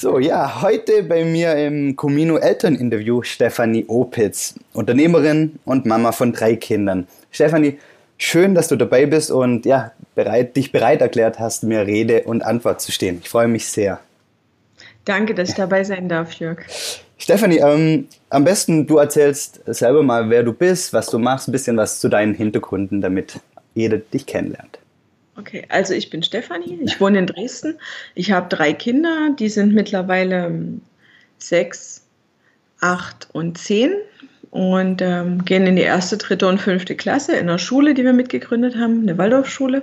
So, ja, heute bei mir im Comino Elterninterview Stefanie Opitz, Unternehmerin und Mama von drei Kindern. Stefanie, schön, dass du dabei bist und ja, bereit, dich bereit erklärt hast, mir Rede und Antwort zu stehen. Ich freue mich sehr. Danke, dass ich dabei sein darf, Jörg. Stefanie, ähm, am besten du erzählst selber mal, wer du bist, was du machst, ein bisschen was zu deinen Hintergründen, damit jeder dich kennenlernt. Okay, also ich bin Stefanie, ich wohne in Dresden. Ich habe drei Kinder, die sind mittlerweile ähm, sechs, acht und zehn und ähm, gehen in die erste, dritte und fünfte Klasse in einer Schule, die wir mitgegründet haben, eine Waldorfschule.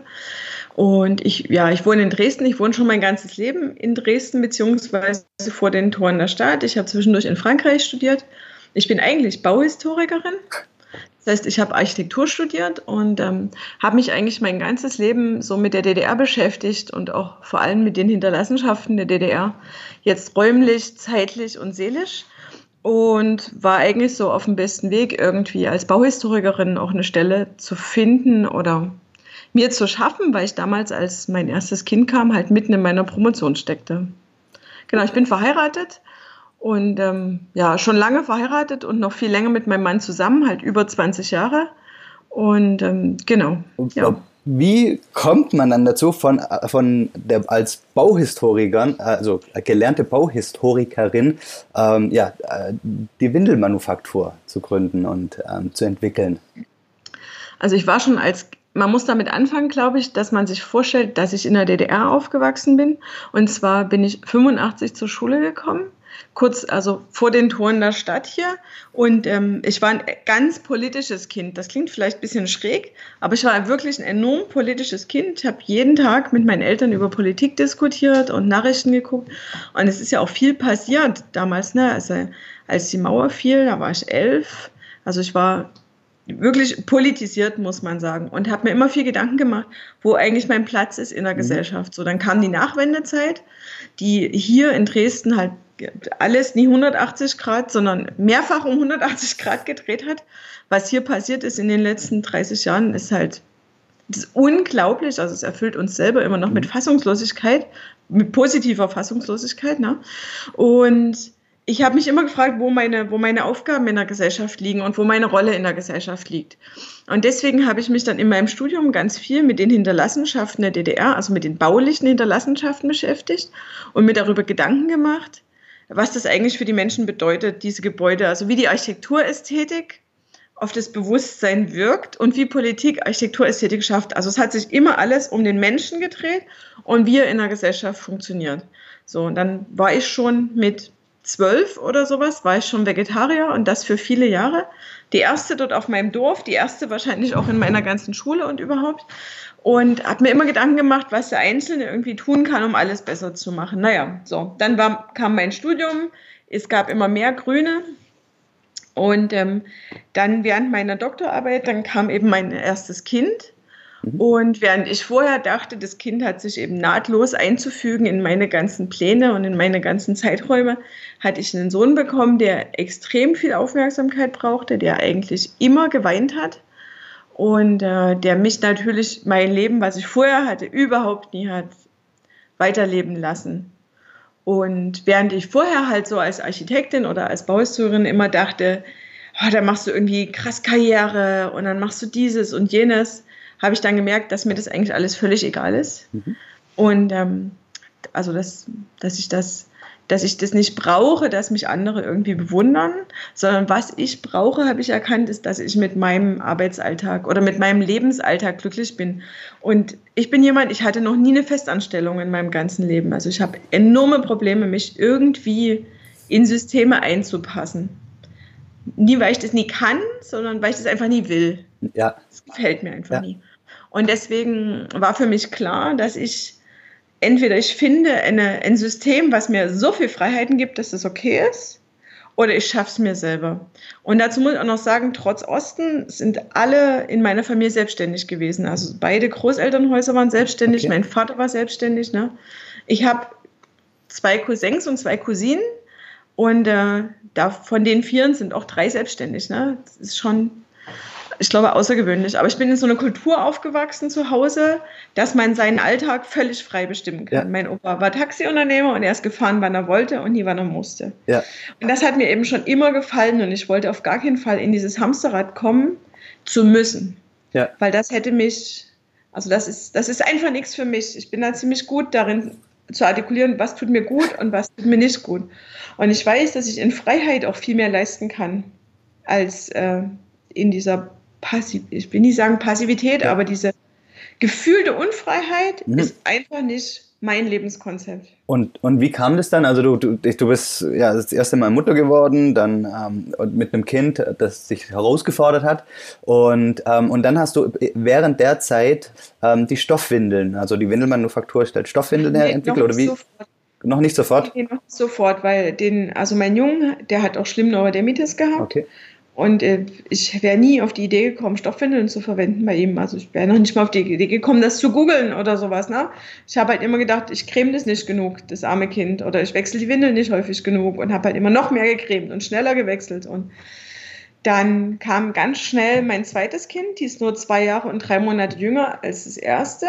Und ich, ja, ich wohne in Dresden. Ich wohne schon mein ganzes Leben in Dresden, beziehungsweise vor den Toren der Stadt. Ich habe zwischendurch in Frankreich studiert. Ich bin eigentlich Bauhistorikerin das heißt, ich habe Architektur studiert und ähm, habe mich eigentlich mein ganzes Leben so mit der DDR beschäftigt und auch vor allem mit den Hinterlassenschaften der DDR, jetzt räumlich, zeitlich und seelisch. Und war eigentlich so auf dem besten Weg, irgendwie als Bauhistorikerin auch eine Stelle zu finden oder mir zu schaffen, weil ich damals, als mein erstes Kind kam, halt mitten in meiner Promotion steckte. Genau, ich bin verheiratet und ähm, ja, schon lange verheiratet und noch viel länger mit meinem Mann zusammen, halt über 20 Jahre. Und ähm, genau. Ja. Wie kommt man dann dazu, von, von der, als Bauhistorikerin, also gelernte Bauhistorikerin, ähm, ja, äh, die Windelmanufaktur zu gründen und ähm, zu entwickeln? Also ich war schon als man muss damit anfangen, glaube ich, dass man sich vorstellt, dass ich in der DDR aufgewachsen bin. Und zwar bin ich 85 zur Schule gekommen kurz, also vor den Toren der Stadt hier. Und ähm, ich war ein ganz politisches Kind. Das klingt vielleicht ein bisschen schräg, aber ich war wirklich ein enorm politisches Kind. Ich habe jeden Tag mit meinen Eltern über Politik diskutiert und Nachrichten geguckt. Und es ist ja auch viel passiert damals, ne? Also als die Mauer fiel, da war ich elf. Also ich war wirklich politisiert, muss man sagen. Und habe mir immer viel Gedanken gemacht, wo eigentlich mein Platz ist in der mhm. Gesellschaft. So, dann kam die Nachwendezeit, die hier in Dresden halt alles nie 180 Grad, sondern mehrfach um 180 Grad gedreht hat. Was hier passiert ist in den letzten 30 Jahren, ist halt das ist unglaublich. Also es erfüllt uns selber immer noch mit mhm. Fassungslosigkeit, mit positiver Fassungslosigkeit. Ne? Und ich habe mich immer gefragt, wo meine, wo meine Aufgaben in der Gesellschaft liegen und wo meine Rolle in der Gesellschaft liegt. Und deswegen habe ich mich dann in meinem Studium ganz viel mit den Hinterlassenschaften der DDR, also mit den baulichen Hinterlassenschaften beschäftigt und mir darüber Gedanken gemacht, was das eigentlich für die Menschen bedeutet, diese Gebäude, also wie die Architekturästhetik auf das Bewusstsein wirkt und wie Politik Architekturästhetik schafft. Also es hat sich immer alles um den Menschen gedreht und wie er in der Gesellschaft funktioniert. So, und dann war ich schon mit zwölf oder sowas, war ich schon Vegetarier und das für viele Jahre. Die erste dort auf meinem Dorf, die erste wahrscheinlich auch in meiner ganzen Schule und überhaupt und habe mir immer Gedanken gemacht, was der Einzelne irgendwie tun kann, um alles besser zu machen. Naja, so, dann war, kam mein Studium, es gab immer mehr Grüne und ähm, dann während meiner Doktorarbeit, dann kam eben mein erstes Kind. Und während ich vorher dachte, das Kind hat sich eben nahtlos einzufügen in meine ganzen Pläne und in meine ganzen Zeiträume, hatte ich einen Sohn bekommen, der extrem viel Aufmerksamkeit brauchte, der eigentlich immer geweint hat und äh, der mich natürlich mein Leben, was ich vorher hatte, überhaupt nie hat weiterleben lassen. Und während ich vorher halt so als Architektin oder als Bauhistorin immer dachte, oh, da machst du irgendwie krass Karriere und dann machst du dieses und jenes, habe ich dann gemerkt, dass mir das eigentlich alles völlig egal ist. Mhm. Und ähm, also, dass, dass ich das dass ich das nicht brauche, dass mich andere irgendwie bewundern, sondern was ich brauche, habe ich erkannt, ist, dass ich mit meinem Arbeitsalltag oder mit meinem Lebensalltag glücklich bin. Und ich bin jemand, ich hatte noch nie eine Festanstellung in meinem ganzen Leben. Also ich habe enorme Probleme, mich irgendwie in Systeme einzupassen. Nie, weil ich das nie kann, sondern weil ich das einfach nie will. Ja. Das gefällt mir einfach ja. nie. Und deswegen war für mich klar, dass ich entweder ich finde eine, ein System, was mir so viel Freiheiten gibt, dass das okay ist, oder ich schaffe es mir selber. Und dazu muss ich auch noch sagen, trotz Osten sind alle in meiner Familie selbstständig gewesen. Also beide Großelternhäuser waren selbstständig, okay. mein Vater war selbstständig. Ne? Ich habe zwei Cousins und zwei Cousinen und äh, da, von den vier sind auch drei selbstständig. Ne? Das ist schon ich glaube, außergewöhnlich. Aber ich bin in so einer Kultur aufgewachsen zu Hause, dass man seinen Alltag völlig frei bestimmen kann. Ja. Mein Opa war Taxiunternehmer und er ist gefahren, wann er wollte und nie, wann er musste. Ja. Und das hat mir eben schon immer gefallen und ich wollte auf gar keinen Fall in dieses Hamsterrad kommen zu müssen. Ja. Weil das hätte mich, also das ist, das ist einfach nichts für mich. Ich bin da ziemlich gut darin zu artikulieren, was tut mir gut und was tut mir nicht gut. Und ich weiß, dass ich in Freiheit auch viel mehr leisten kann als äh, in dieser Passiv, ich will nicht sagen Passivität, ja. aber diese gefühlte Unfreiheit mhm. ist einfach nicht mein Lebenskonzept. Und, und wie kam das dann? Also du, du, du bist ja das erste Mal Mutter geworden, dann ähm, mit einem Kind, das sich herausgefordert hat. Und, ähm, und dann hast du während der Zeit ähm, die Stoffwindeln, also die Windelmanufaktur stellt Stoffwindeln nee, entwickelt oder wie? Sofort. Noch nicht sofort? Nee, noch nicht sofort, weil den, also mein Junge, der hat auch schlimm Neurodermitis gehabt. Okay. Und äh, ich wäre nie auf die Idee gekommen, Stoffwindeln zu verwenden bei ihm. Also ich wäre noch nicht mal auf die Idee gekommen, das zu googeln oder sowas. Ne? Ich habe halt immer gedacht, ich creme das nicht genug, das arme Kind. Oder ich wechsle die Windeln nicht häufig genug und habe halt immer noch mehr gecremt und schneller gewechselt. Und dann kam ganz schnell mein zweites Kind, die ist nur zwei Jahre und drei Monate jünger als das erste.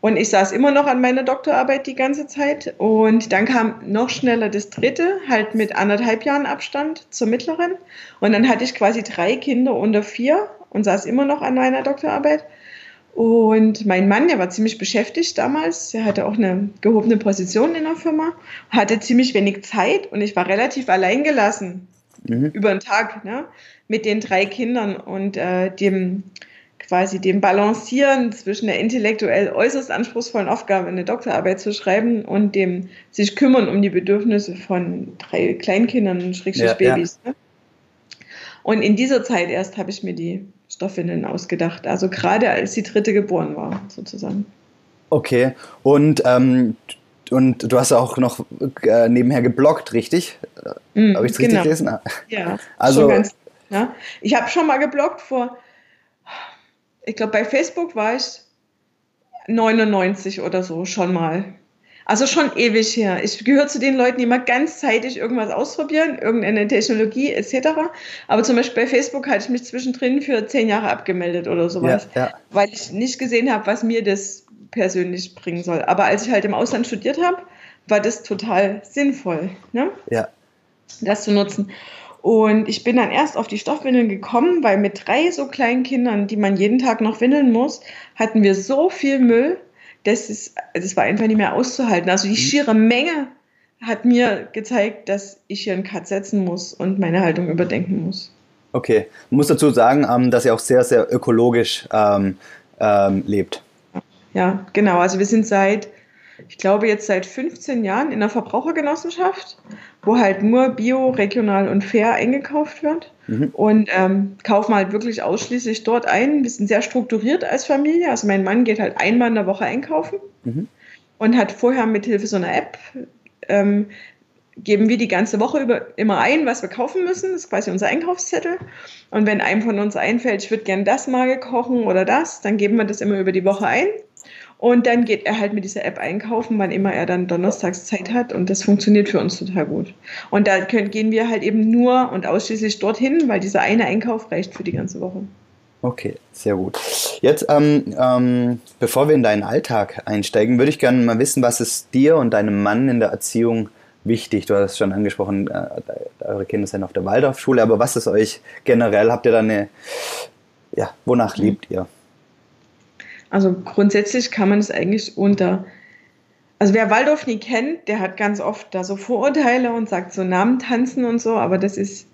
Und ich saß immer noch an meiner Doktorarbeit die ganze Zeit. Und dann kam noch schneller das dritte, halt mit anderthalb Jahren Abstand zur mittleren. Und dann hatte ich quasi drei Kinder unter vier und saß immer noch an meiner Doktorarbeit. Und mein Mann, der war ziemlich beschäftigt damals. Er hatte auch eine gehobene Position in der Firma, hatte ziemlich wenig Zeit und ich war relativ alleingelassen mhm. über den Tag ne, mit den drei Kindern und äh, dem quasi dem Balancieren zwischen der intellektuell äußerst anspruchsvollen Aufgabe, eine Doktorarbeit zu schreiben und dem sich kümmern um die Bedürfnisse von drei Kleinkindern und Schrägstrich ja, Babys. Ja. Ne? Und in dieser Zeit erst habe ich mir die Stoffwindeln ausgedacht, also gerade als die dritte geboren war, sozusagen. Okay, und, ähm, und du hast auch noch äh, nebenher gebloggt, richtig? Mm, habe ich es genau. richtig gelesen? Ja, also, ganz, ja. Ich habe schon mal gebloggt vor ich glaube, bei Facebook war ich 99 oder so schon mal. Also schon ewig her. Ich gehöre zu den Leuten, die immer ganzzeitig irgendwas ausprobieren, irgendeine Technologie etc. Aber zum Beispiel bei Facebook hatte ich mich zwischendrin für zehn Jahre abgemeldet oder sowas, ja, ja. weil ich nicht gesehen habe, was mir das persönlich bringen soll. Aber als ich halt im Ausland studiert habe, war das total sinnvoll, ne? ja. das zu nutzen. Und ich bin dann erst auf die Stoffwindeln gekommen, weil mit drei so kleinen Kindern, die man jeden Tag noch windeln muss, hatten wir so viel Müll, das, ist, das war einfach nicht mehr auszuhalten. Also die mhm. schiere Menge hat mir gezeigt, dass ich hier einen Cut setzen muss und meine Haltung überdenken muss. Okay, ich muss dazu sagen, ähm, dass ihr auch sehr, sehr ökologisch ähm, ähm, lebt. Ja, genau. Also wir sind seit ich glaube, jetzt seit 15 Jahren in der Verbrauchergenossenschaft, wo halt nur bio, regional und fair eingekauft wird. Mhm. Und ähm, kaufen halt wirklich ausschließlich dort ein. Wir sind sehr strukturiert als Familie. Also mein Mann geht halt einmal in der Woche einkaufen mhm. und hat vorher mit Hilfe so einer App ähm, geben wir die ganze Woche über immer ein, was wir kaufen müssen. Das ist quasi unser Einkaufszettel. Und wenn einem von uns einfällt, ich würde gerne das mal kochen oder das, dann geben wir das immer über die Woche ein. Und dann geht er halt mit dieser App einkaufen, wann immer er dann donnerstags Zeit hat. Und das funktioniert für uns total gut. Und da können, gehen wir halt eben nur und ausschließlich dorthin, weil dieser eine Einkauf reicht für die ganze Woche. Okay, sehr gut. Jetzt, ähm, ähm, bevor wir in deinen Alltag einsteigen, würde ich gerne mal wissen, was ist dir und deinem Mann in der Erziehung wichtig? Du hast schon angesprochen, äh, eure Kinder sind auf der Waldorfschule, aber was ist euch generell? Habt ihr da eine, ja, wonach lebt ihr? Also grundsätzlich kann man es eigentlich unter, also wer Waldorf nie kennt, der hat ganz oft da so Vorurteile und sagt so Namen tanzen und so, aber das ist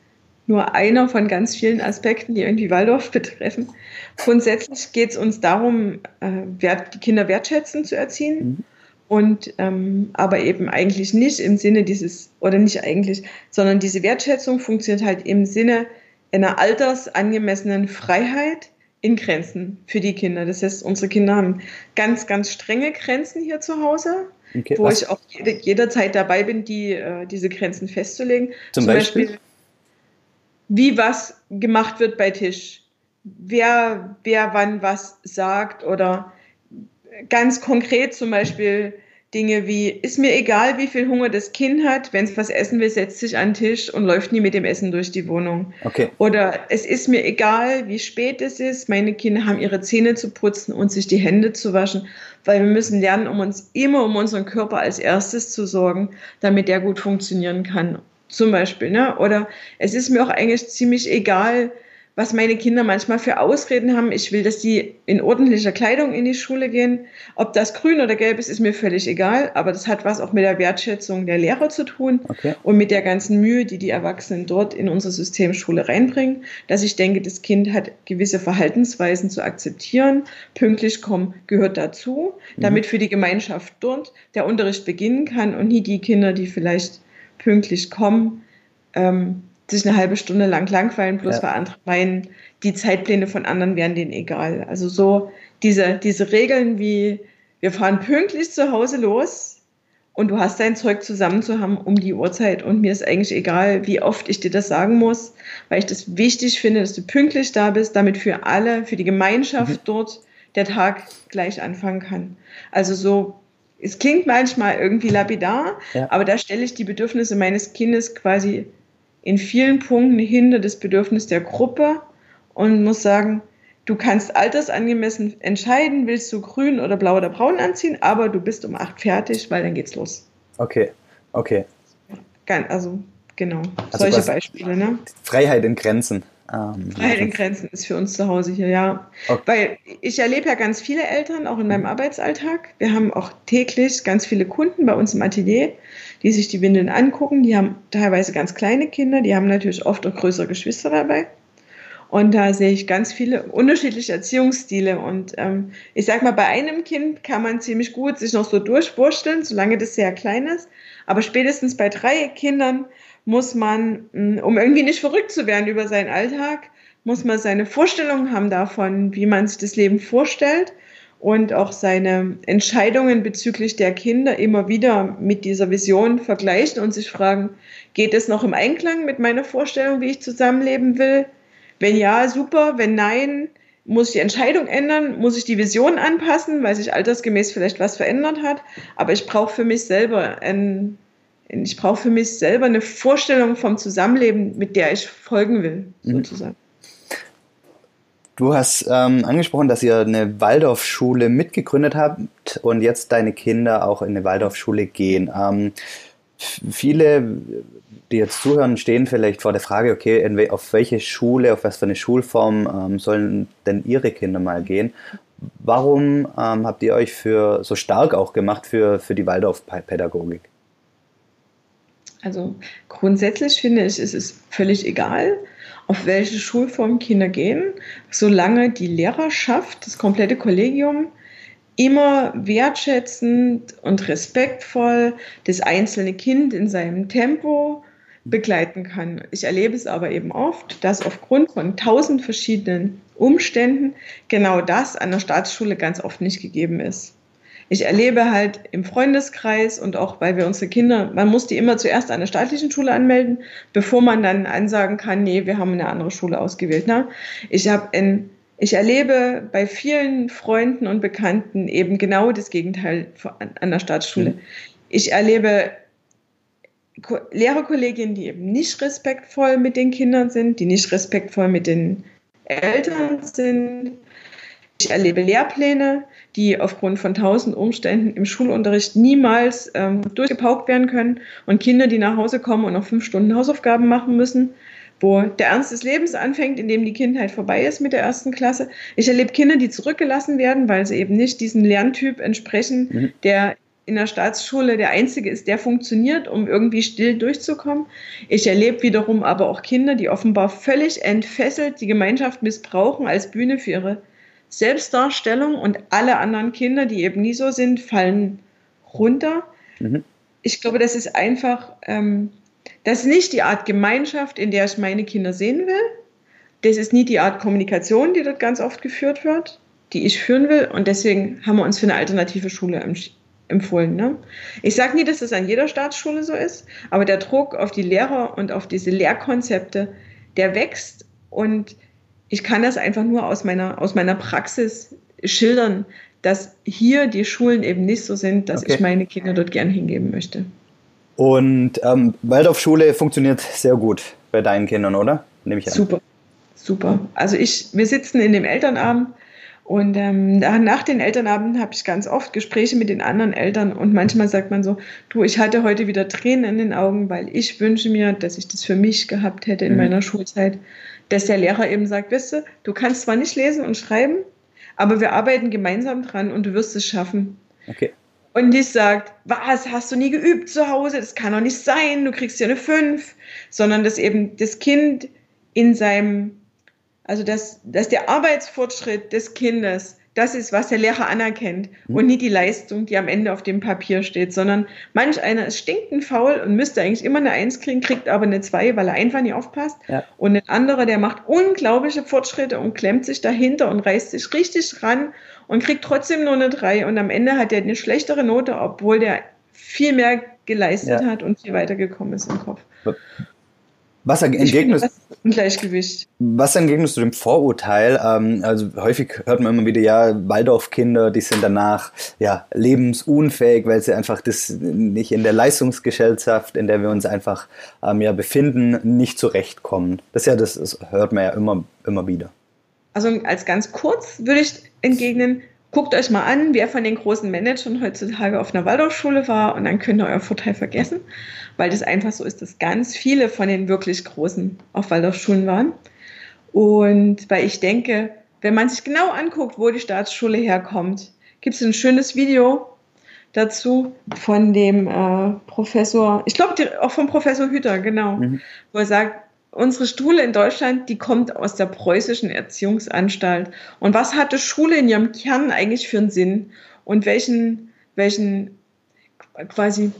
nur einer von ganz vielen Aspekten, die irgendwie Waldorf betreffen. Grundsätzlich geht es uns darum, äh, die Kinder wertschätzen zu erziehen. Mhm. Und ähm, aber eben eigentlich nicht im Sinne dieses, oder nicht eigentlich, sondern diese Wertschätzung funktioniert halt im Sinne einer altersangemessenen Freiheit, in Grenzen für die Kinder. Das heißt, unsere Kinder haben ganz, ganz strenge Grenzen hier zu Hause, okay, wo was? ich auch jede, jederzeit dabei bin, die, äh, diese Grenzen festzulegen. Zum, Zum Beispiel? Beispiel, wie was gemacht wird bei Tisch, wer, wer wann was sagt oder ganz konkret zum Beispiel Dinge wie, ist mir egal, wie viel Hunger das Kind hat, wenn es was essen will, setzt sich an den Tisch und läuft nie mit dem Essen durch die Wohnung. Okay. Oder es ist mir egal, wie spät es ist, meine Kinder haben ihre Zähne zu putzen und sich die Hände zu waschen, weil wir müssen lernen, um uns immer um unseren Körper als erstes zu sorgen, damit der gut funktionieren kann. Zum Beispiel, ne? Oder es ist mir auch eigentlich ziemlich egal, was meine Kinder manchmal für Ausreden haben. Ich will, dass die in ordentlicher Kleidung in die Schule gehen. Ob das grün oder gelb ist, ist mir völlig egal. Aber das hat was auch mit der Wertschätzung der Lehrer zu tun Okay. und mit der ganzen Mühe, die die Erwachsenen dort in unsere Systemschule reinbringen. Dass ich denke, das Kind hat gewisse Verhaltensweisen zu akzeptieren. Pünktlich kommen gehört dazu, damit für die Gemeinschaft dort der Unterricht beginnen kann und nie die Kinder, die vielleicht pünktlich kommen, ähm, sich eine halbe Stunde lang langweilen, bloß Ja. weil andere meinen, die Zeitpläne von anderen wären denen egal. Also so diese, diese Regeln wie, wir fahren pünktlich zu Hause los und du hast dein Zeug zusammen zu haben um die Uhrzeit und mir ist eigentlich egal, wie oft ich dir das sagen muss, weil ich das wichtig finde, dass du pünktlich da bist, damit für alle, für die Gemeinschaft dort der Tag gleich anfangen kann. Also so, es klingt manchmal irgendwie lapidar, Ja. aber da stelle ich die Bedürfnisse meines Kindes quasi in vielen Punkten hinter das Bedürfnis der Gruppe und muss sagen, du kannst altersangemessen entscheiden, willst du grün oder blau oder braun anziehen, aber du bist um acht fertig, weil dann geht's los. Okay. Okay. Also genau, Also solche Beispiele. Ne? Freiheit in Grenzen. Ähm, Freiheit in Grenzen ist für uns zu Hause hier, ja. Okay. Weil ich erlebe ja ganz viele Eltern, auch in meinem Arbeitsalltag. Wir haben auch täglich ganz viele Kunden bei uns im Atelier, die sich die Windeln angucken. Die haben teilweise ganz kleine Kinder, die haben natürlich oft auch größere Geschwister dabei. Und da sehe ich ganz viele unterschiedliche Erziehungsstile. Und ähm, ich sag mal, bei einem Kind kann man ziemlich gut sich noch so durchwursteln, solange das sehr klein ist. Aber spätestens bei drei Kindern muss man, mh, um irgendwie nicht verrückt zu werden über seinen Alltag, muss man seine Vorstellungen haben davon, wie man sich das Leben vorstellt und auch seine Entscheidungen bezüglich der Kinder immer wieder mit dieser Vision vergleichen und sich fragen, geht es noch im Einklang mit meiner Vorstellung, wie ich zusammenleben will? Wenn ja, super. Wenn nein, muss ich die Entscheidung ändern, muss ich die Vision anpassen, weil sich altersgemäß vielleicht was verändert hat. Aber ich brauche für mich selber ein, ich brauche für mich selber eine Vorstellung vom Zusammenleben, mit der ich folgen will, Mhm. sozusagen. Du hast ähm, angesprochen, dass ihr eine Waldorfschule mitgegründet habt und jetzt deine Kinder auch in eine Waldorfschule gehen. Ähm, viele, die jetzt zuhören, stehen vielleicht vor der Frage, okay, we auf welche Schule, auf was für eine Schulform ähm, sollen denn ihre Kinder mal gehen? Warum ähm, habt ihr euch für so stark auch gemacht für, für die Waldorfpädagogik? Also grundsätzlich finde ich, es ist völlig egal, auf welche Schulform Kinder gehen, solange die Lehrerschaft, das komplette Kollegium, immer wertschätzend und respektvoll das einzelne Kind in seinem Tempo begleiten kann. Ich erlebe es aber eben oft, dass aufgrund von tausend verschiedenen Umständen genau das an der Staatsschule ganz oft nicht gegeben ist. Ich erlebe halt im Freundeskreis und auch, weil wir unsere Kinder, man muss die immer zuerst an der staatlichen Schule anmelden, bevor man dann ansagen kann, nee, wir haben eine andere Schule ausgewählt. Ne? Ich habe in ich erlebe bei vielen Freunden und Bekannten eben genau das Gegenteil an der Staatsschule. Mhm. Ich erlebe Ko Lehrerkolleginnen, die eben nicht respektvoll mit den Kindern sind, die nicht respektvoll mit den Eltern sind. Ich erlebe Lehrpläne, die aufgrund von tausend Umständen im Schulunterricht niemals ähm, durchgepaukt werden können und Kinder, die nach Hause kommen und noch fünf Stunden Hausaufgaben machen müssen, wo der Ernst des Lebens anfängt, indem die Kindheit vorbei ist mit der ersten Klasse. Ich erlebe Kinder, die zurückgelassen werden, weil sie eben nicht diesem Lerntyp entsprechen, Mhm. der in der Staatsschule der einzige ist, der funktioniert, um irgendwie still durchzukommen. Ich erlebe wiederum aber auch Kinder, die offenbar völlig entfesselt die Gemeinschaft missbrauchen als Bühne für ihre Selbstdarstellung und alle anderen Kinder, die eben nie so sind, fallen runter. Mhm. Ich glaube, das ist einfach, ähm, das ist nicht die Art Gemeinschaft, in der ich meine Kinder sehen will. Das ist nie die Art Kommunikation, die dort ganz oft geführt wird, die ich führen will. Und deswegen haben wir uns für eine alternative Schule empfohlen. Ne? Ich sage nie, dass das an jeder Staatsschule so ist, aber der Druck auf die Lehrer und auf diese Lehrkonzepte, der wächst und ich kann das einfach nur aus meiner, aus meiner Praxis schildern, dass hier die Schulen eben nicht so sind, dass okay. ich meine Kinder dort gern hingeben möchte. Und ähm, Waldorfschule funktioniert sehr gut bei deinen Kindern, oder? Nehme ich an. Super, super. Also ich, wir sitzen in dem Elternabend und ähm, nach den Elternabenden habe ich ganz oft Gespräche mit den anderen Eltern und manchmal sagt man so, du, ich hatte heute wieder Tränen in den Augen, weil ich wünsche mir, dass ich das für mich gehabt hätte in mhm. meiner Schulzeit, dass der Lehrer eben sagt, weißt du, du kannst zwar nicht lesen und schreiben, aber wir arbeiten gemeinsam dran und du wirst es schaffen. Okay. Und die sagt, was, hast du nie geübt zu Hause? Das kann doch nicht sein, du kriegst ja eine 5. Sondern dass eben das Kind in seinem also dass, dass der Arbeitsfortschritt des Kindes das ist, was der Lehrer anerkennt mhm. und nicht die Leistung, die am Ende auf dem Papier steht, sondern manch einer ist stinkend faul und müsste eigentlich immer eine Eins kriegen, kriegt aber eine Zwei, weil er einfach nicht aufpasst. Ja. Und ein anderer, der macht unglaubliche Fortschritte und klemmt sich dahinter und reißt sich richtig ran und kriegt trotzdem nur eine Drei und am Ende hat er eine schlechtere Note, obwohl der viel mehr geleistet ja. hat und viel weiter gekommen ist im Kopf. Was entgegnest, Ungleichgewicht. Was entgegnest du dem Vorurteil? Ähm, also häufig hört man immer wieder, ja, Waldorfkinder, die sind danach ja lebensunfähig, weil sie einfach das nicht in der Leistungsgesellschaft, in der wir uns einfach ähm, ja befinden, nicht zurechtkommen. Das ja, das, das hört man ja immer, immer wieder. Also als ganz kurz würde ich entgegnen, Guckt euch mal an, wer von den großen Managern heutzutage auf einer Waldorfschule war und dann könnt ihr euer Vorteil vergessen, weil das einfach so ist, dass ganz viele von den wirklich Großen auf Waldorfschulen waren. Und weil ich denke, wenn man sich genau anguckt, wo die Staatsschule herkommt, gibt es ein schönes Video dazu von dem äh, Professor, ich glaube auch vom Professor Hüter, genau, mhm. wo er sagt, unsere Schule in Deutschland, die kommt aus der preußischen Erziehungsanstalt. Und was hatte Schule in ihrem Kern eigentlich für einen Sinn? Und welchen, welchen, quasi,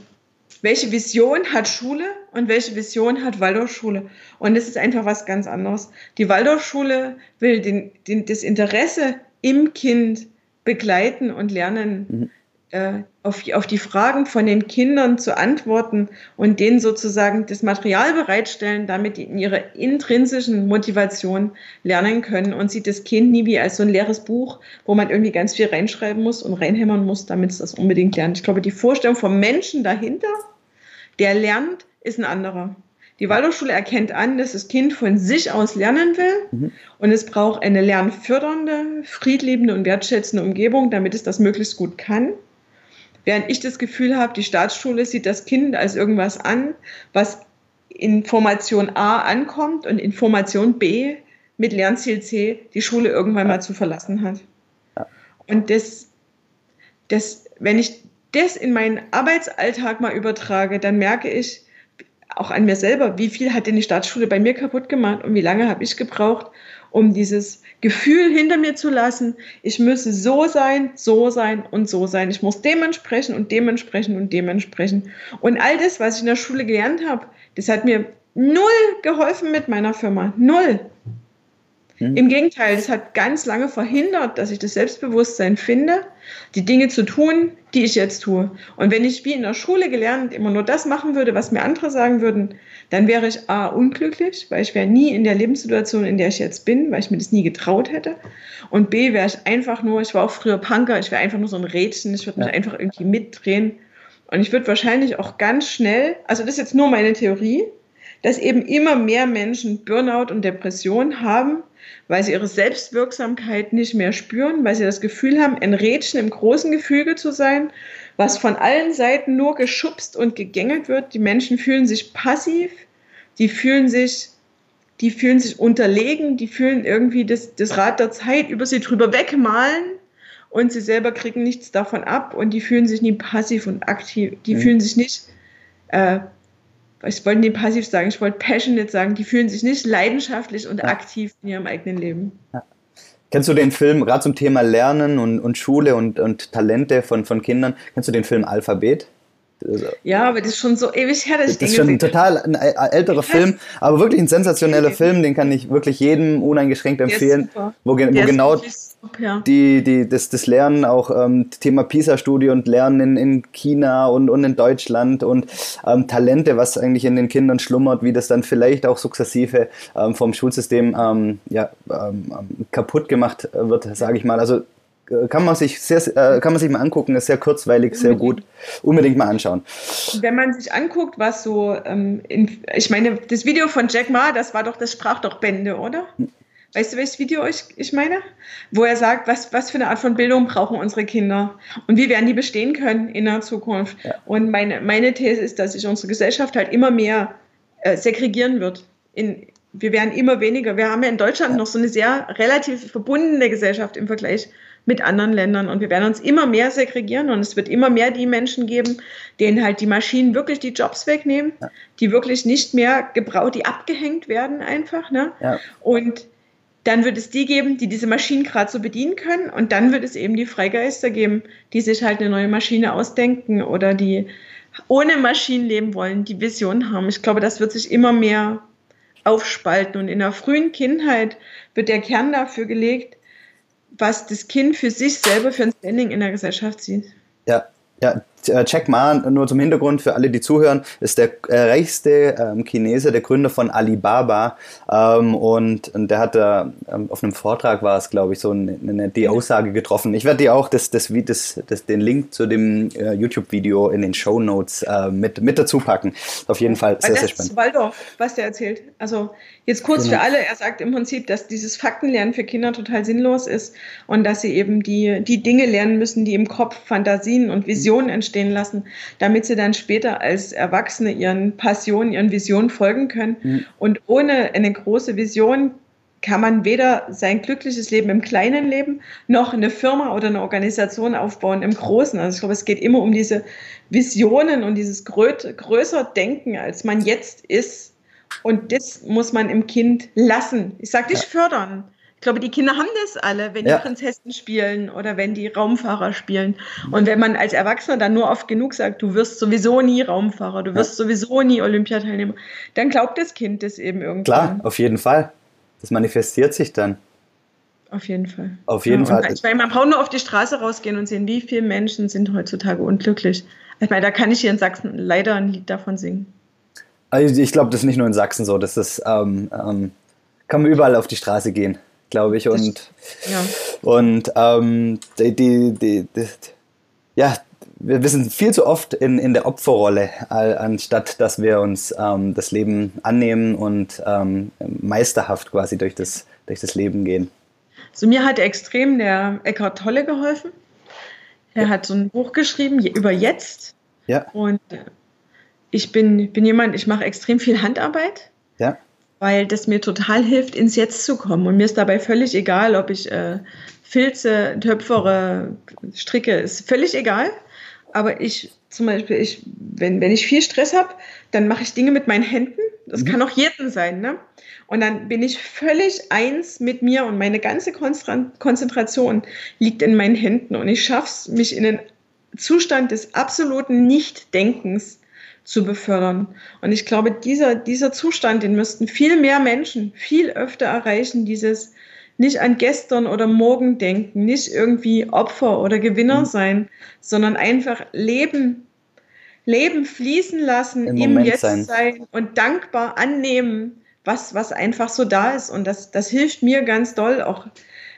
welche Vision hat Schule und welche Vision hat Waldorfschule? Und es ist einfach was ganz anderes. Die Waldorfschule will den, den, das Interesse im Kind begleiten und lernen. Mhm auf, auf die Fragen von den Kindern zu antworten und denen sozusagen das Material bereitstellen, damit die in ihrer intrinsischen Motivation lernen können und sieht das Kind nie wie als so ein leeres Buch, wo man irgendwie ganz viel reinschreiben muss und reinhämmern muss, damit es das unbedingt lernt. Ich glaube, die Vorstellung vom Menschen dahinter, der lernt, ist ein anderer. Die Waldorfschule erkennt an, dass das Kind von sich aus lernen will mhm. und es braucht eine lernfördernde, friedliebende und wertschätzende Umgebung, damit es das möglichst gut kann. Während ich das Gefühl habe, die Staatsschule sieht das Kind als irgendwas an, was Information A ankommt und Information B mit Lernziel C die Schule irgendwann mal zu verlassen hat. Und das, das, wenn ich das in meinen Arbeitsalltag mal übertrage, dann merke ich auch an mir selber, wie viel hat denn die Staatsschule bei mir kaputt gemacht und wie lange habe ich gebraucht, um dieses Gefühl hinter mir zu lassen, ich müsse so sein, so sein und so sein. Ich muss dementsprechend und dementsprechend und dementsprechend. Und all das, was ich in der Schule gelernt habe, das hat mir null geholfen mit meiner Firma. Null. Hm. Im Gegenteil, das hat ganz lange verhindert, dass ich das Selbstbewusstsein finde, die Dinge zu tun, die ich jetzt tue. Und wenn ich wie in der Schule gelernt immer nur das machen würde, was mir andere sagen würden, dann wäre ich A, unglücklich, weil ich wäre nie in der Lebenssituation, in der ich jetzt bin, weil ich mir das nie getraut hätte. Und B, wäre ich einfach nur, ich war auch früher Punker, ich wäre einfach nur so ein Rädchen, ich würde mich ja. einfach irgendwie mitdrehen. Und ich würde wahrscheinlich auch ganz schnell, also das ist jetzt nur meine Theorie, dass eben immer mehr Menschen Burnout und Depression haben, weil sie ihre Selbstwirksamkeit nicht mehr spüren, weil sie das Gefühl haben, ein Rädchen im großen Gefüge zu sein, was von allen Seiten nur geschubst und gegängelt wird. Die Menschen fühlen sich passiv, die fühlen sich, die fühlen sich unterlegen, die fühlen irgendwie das, das Rad der Zeit über sie drüber wegmalen und sie selber kriegen nichts davon ab und die fühlen sich nie passiv und aktiv, die mhm. fühlen sich nicht äh, ich wollte nicht passiv sagen, ich wollte passionate sagen, die fühlen sich nicht leidenschaftlich und ja. aktiv in ihrem eigenen Leben. Ja. Kennst du den Film, gerade zum Thema Lernen und, und Schule und, und Talente von, von Kindern, kennst du den Film Alphabet? Also, ja, aber das ist schon so ewig her, dass ich Das ist schon ein total ein älterer Film, aber wirklich ein sensationeller Film, den kann ich wirklich jedem uneingeschränkt empfehlen, wo, wo genau ja. die, die, das, das Lernen auch ähm, Thema PISA-Studie und Lernen in, in China und, und in Deutschland und ähm, Talente, was eigentlich in den Kindern schlummert, wie das dann vielleicht auch sukzessive ähm, vom Schulsystem ähm, ja, ähm, ähm, kaputt gemacht wird, sage ich mal. Also kann man sich sehr, äh, kann man sich mal angucken, ist sehr kurzweilig, sehr gut. Unbedingt mal anschauen. Wenn man sich anguckt, was so, ähm, in, ich meine, das Video von Jack Ma, das war doch, das sprach doch Bände, oder? Weißt du, welches Video ich, ich meine? Wo er sagt, was, was für eine Art von Bildung brauchen unsere Kinder und wie werden die bestehen können in der Zukunft. Ja. Und meine, meine These ist, dass sich unsere Gesellschaft halt immer mehr äh, segregieren wird. In, wir werden immer weniger. Wir haben ja in Deutschland ja. noch so eine sehr relativ verbundene Gesellschaft im Vergleich mit anderen Ländern. Und wir werden uns immer mehr segregieren und es wird immer mehr die Menschen geben, denen halt die Maschinen wirklich die Jobs wegnehmen, ja. die wirklich nicht mehr gebraucht, die abgehängt werden einfach. Ne? Ja. Und dann wird es die geben, die diese Maschinen gerade so bedienen können. Und dann wird es eben die Freigeister geben, die sich halt eine neue Maschine ausdenken oder die ohne Maschinen leben wollen, die Vision haben. Ich glaube, das wird sich immer mehr aufspalten. Und in der frühen Kindheit wird der Kern dafür gelegt, was das Kind für sich selber für ein Standing in der Gesellschaft sieht. Ja, ja, Jack Ma, nur zum Hintergrund für alle, die zuhören, ist der äh, reichste ähm, Chinese, der Gründer von Alibaba. Ähm, und, und der hat da ähm, auf einem Vortrag war es, glaube ich, so eine, eine, die Aussage getroffen. Ich werde dir auch das, das, das, das, den Link zu dem äh, YouTube-Video in den Show Notes äh, mit, mit dazu packen. Auf jeden Fall sehr, sehr spannend. Das ist Waldorf, was der erzählt. Also jetzt kurz genau. für alle, er sagt im Prinzip, dass dieses Faktenlernen für Kinder total sinnlos ist und dass sie eben die, die Dinge lernen müssen, die im Kopf Fantasien und Visionen entstehen entstehen lassen, damit sie dann später als Erwachsene ihren Passionen, ihren Visionen folgen können. Mhm. Und ohne eine große Vision kann man weder sein glückliches Leben im kleinen Leben noch eine Firma oder eine Organisation aufbauen im Großen. Also ich glaube, es geht immer um diese Visionen und dieses größer Denken, als man jetzt ist. Und das muss man im Kind lassen. Ich sage nicht ja. Fördern, glaube, die Kinder haben das alle, wenn ja. die Prinzessin spielen oder wenn die Raumfahrer spielen. Und wenn man als Erwachsener dann nur oft genug sagt, du wirst sowieso nie Raumfahrer, du wirst ja. sowieso nie Olympiateilnehmer, dann glaubt das Kind das eben irgendwann. Klar, auf jeden Fall. Das manifestiert sich dann. Auf jeden Fall. Auf jeden ja, Fall. Ich meine, man braucht nur auf die Straße rausgehen und sehen, wie viele Menschen sind heutzutage unglücklich. Ich meine, da kann ich hier in Sachsen leider ein Lied davon singen. Also ich glaube, das ist nicht nur in Sachsen so. Das ist, ähm, ähm, kann man überall auf die Straße gehen glaube ich. Und, ja. und ähm, die, die, die, die, ja, wir sind viel zu oft in, in der Opferrolle, anstatt dass wir uns ähm, das Leben annehmen und ähm, meisterhaft quasi durch das, durch das Leben gehen. So mir hat extrem der Eckhart Tolle geholfen. Er ja. hat so ein Buch geschrieben über Jetzt. Ja. Und ich bin, bin jemand, ich mache extrem viel Handarbeit. Ja weil das mir total hilft, ins Jetzt zu kommen. Und mir ist dabei völlig egal, ob ich äh, Filze, Töpfere, stricke, ist völlig egal. Aber ich zum Beispiel, ich, wenn, wenn ich viel Stress habe, dann mache ich Dinge mit meinen Händen. Das mhm. kann auch jeden sein. Ne? Und dann bin ich völlig eins mit mir und meine ganze Konzentration liegt in meinen Händen. Und ich schaffe es, mich in den Zustand des absoluten Nichtdenkens zu befördern. Und ich glaube, dieser, dieser Zustand, den müssten viel mehr Menschen viel öfter erreichen, dieses nicht an gestern oder morgen denken, nicht irgendwie Opfer oder Gewinner mhm. sein, sondern einfach leben, leben fließen lassen, im, im Jetzt sein. sein. und dankbar annehmen, was, was einfach so da ist. Und das, das hilft mir ganz doll, auch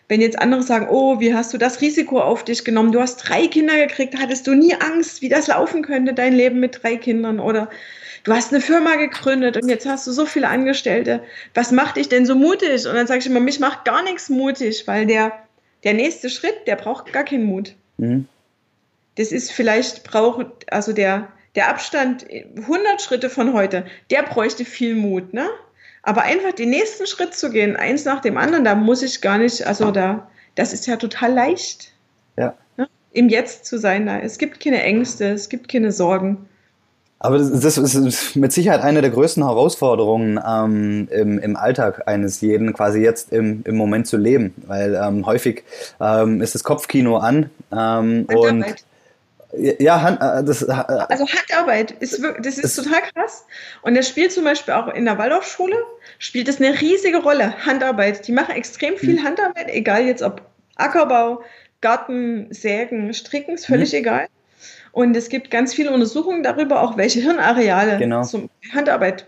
wenn jetzt andere sagen, oh, wie hast du das Risiko auf dich genommen? Du hast drei Kinder gekriegt, hattest du nie Angst, wie das laufen könnte, dein Leben mit drei Kindern? Oder du hast eine Firma gegründet und jetzt hast du so viele Angestellte. Was macht dich denn so mutig? Und dann sage ich immer, mich macht gar nichts mutig, weil der, der nächste Schritt, der braucht gar keinen Mut. Mhm. Das ist vielleicht braucht, also der, der Abstand 100 Schritte von heute, der bräuchte viel Mut, ne? Aber einfach den nächsten Schritt zu gehen, eins nach dem anderen, da muss ich gar nicht, also da, das ist ja total leicht. Ja. Ne? Im Jetzt zu sein, da. Es gibt keine Ängste, es gibt keine Sorgen. Aber das ist mit Sicherheit eine der größten Herausforderungen ähm, im, im Alltag eines jeden, quasi jetzt im, im Moment zu leben. Weil ähm, häufig ähm, ist das Kopfkino an ähm, und ja, Hand, äh, das, äh, also Handarbeit ist das ist total krass. Und das spielt zum Beispiel auch in der Waldorfschule spielt es eine riesige Rolle. Handarbeit. Die machen extrem viel hm. Handarbeit, egal jetzt ob Ackerbau, Garten, Sägen, Stricken, ist völlig mhm. egal. Und es gibt ganz viele Untersuchungen darüber, auch welche Hirnareale genau. zum Handarbeit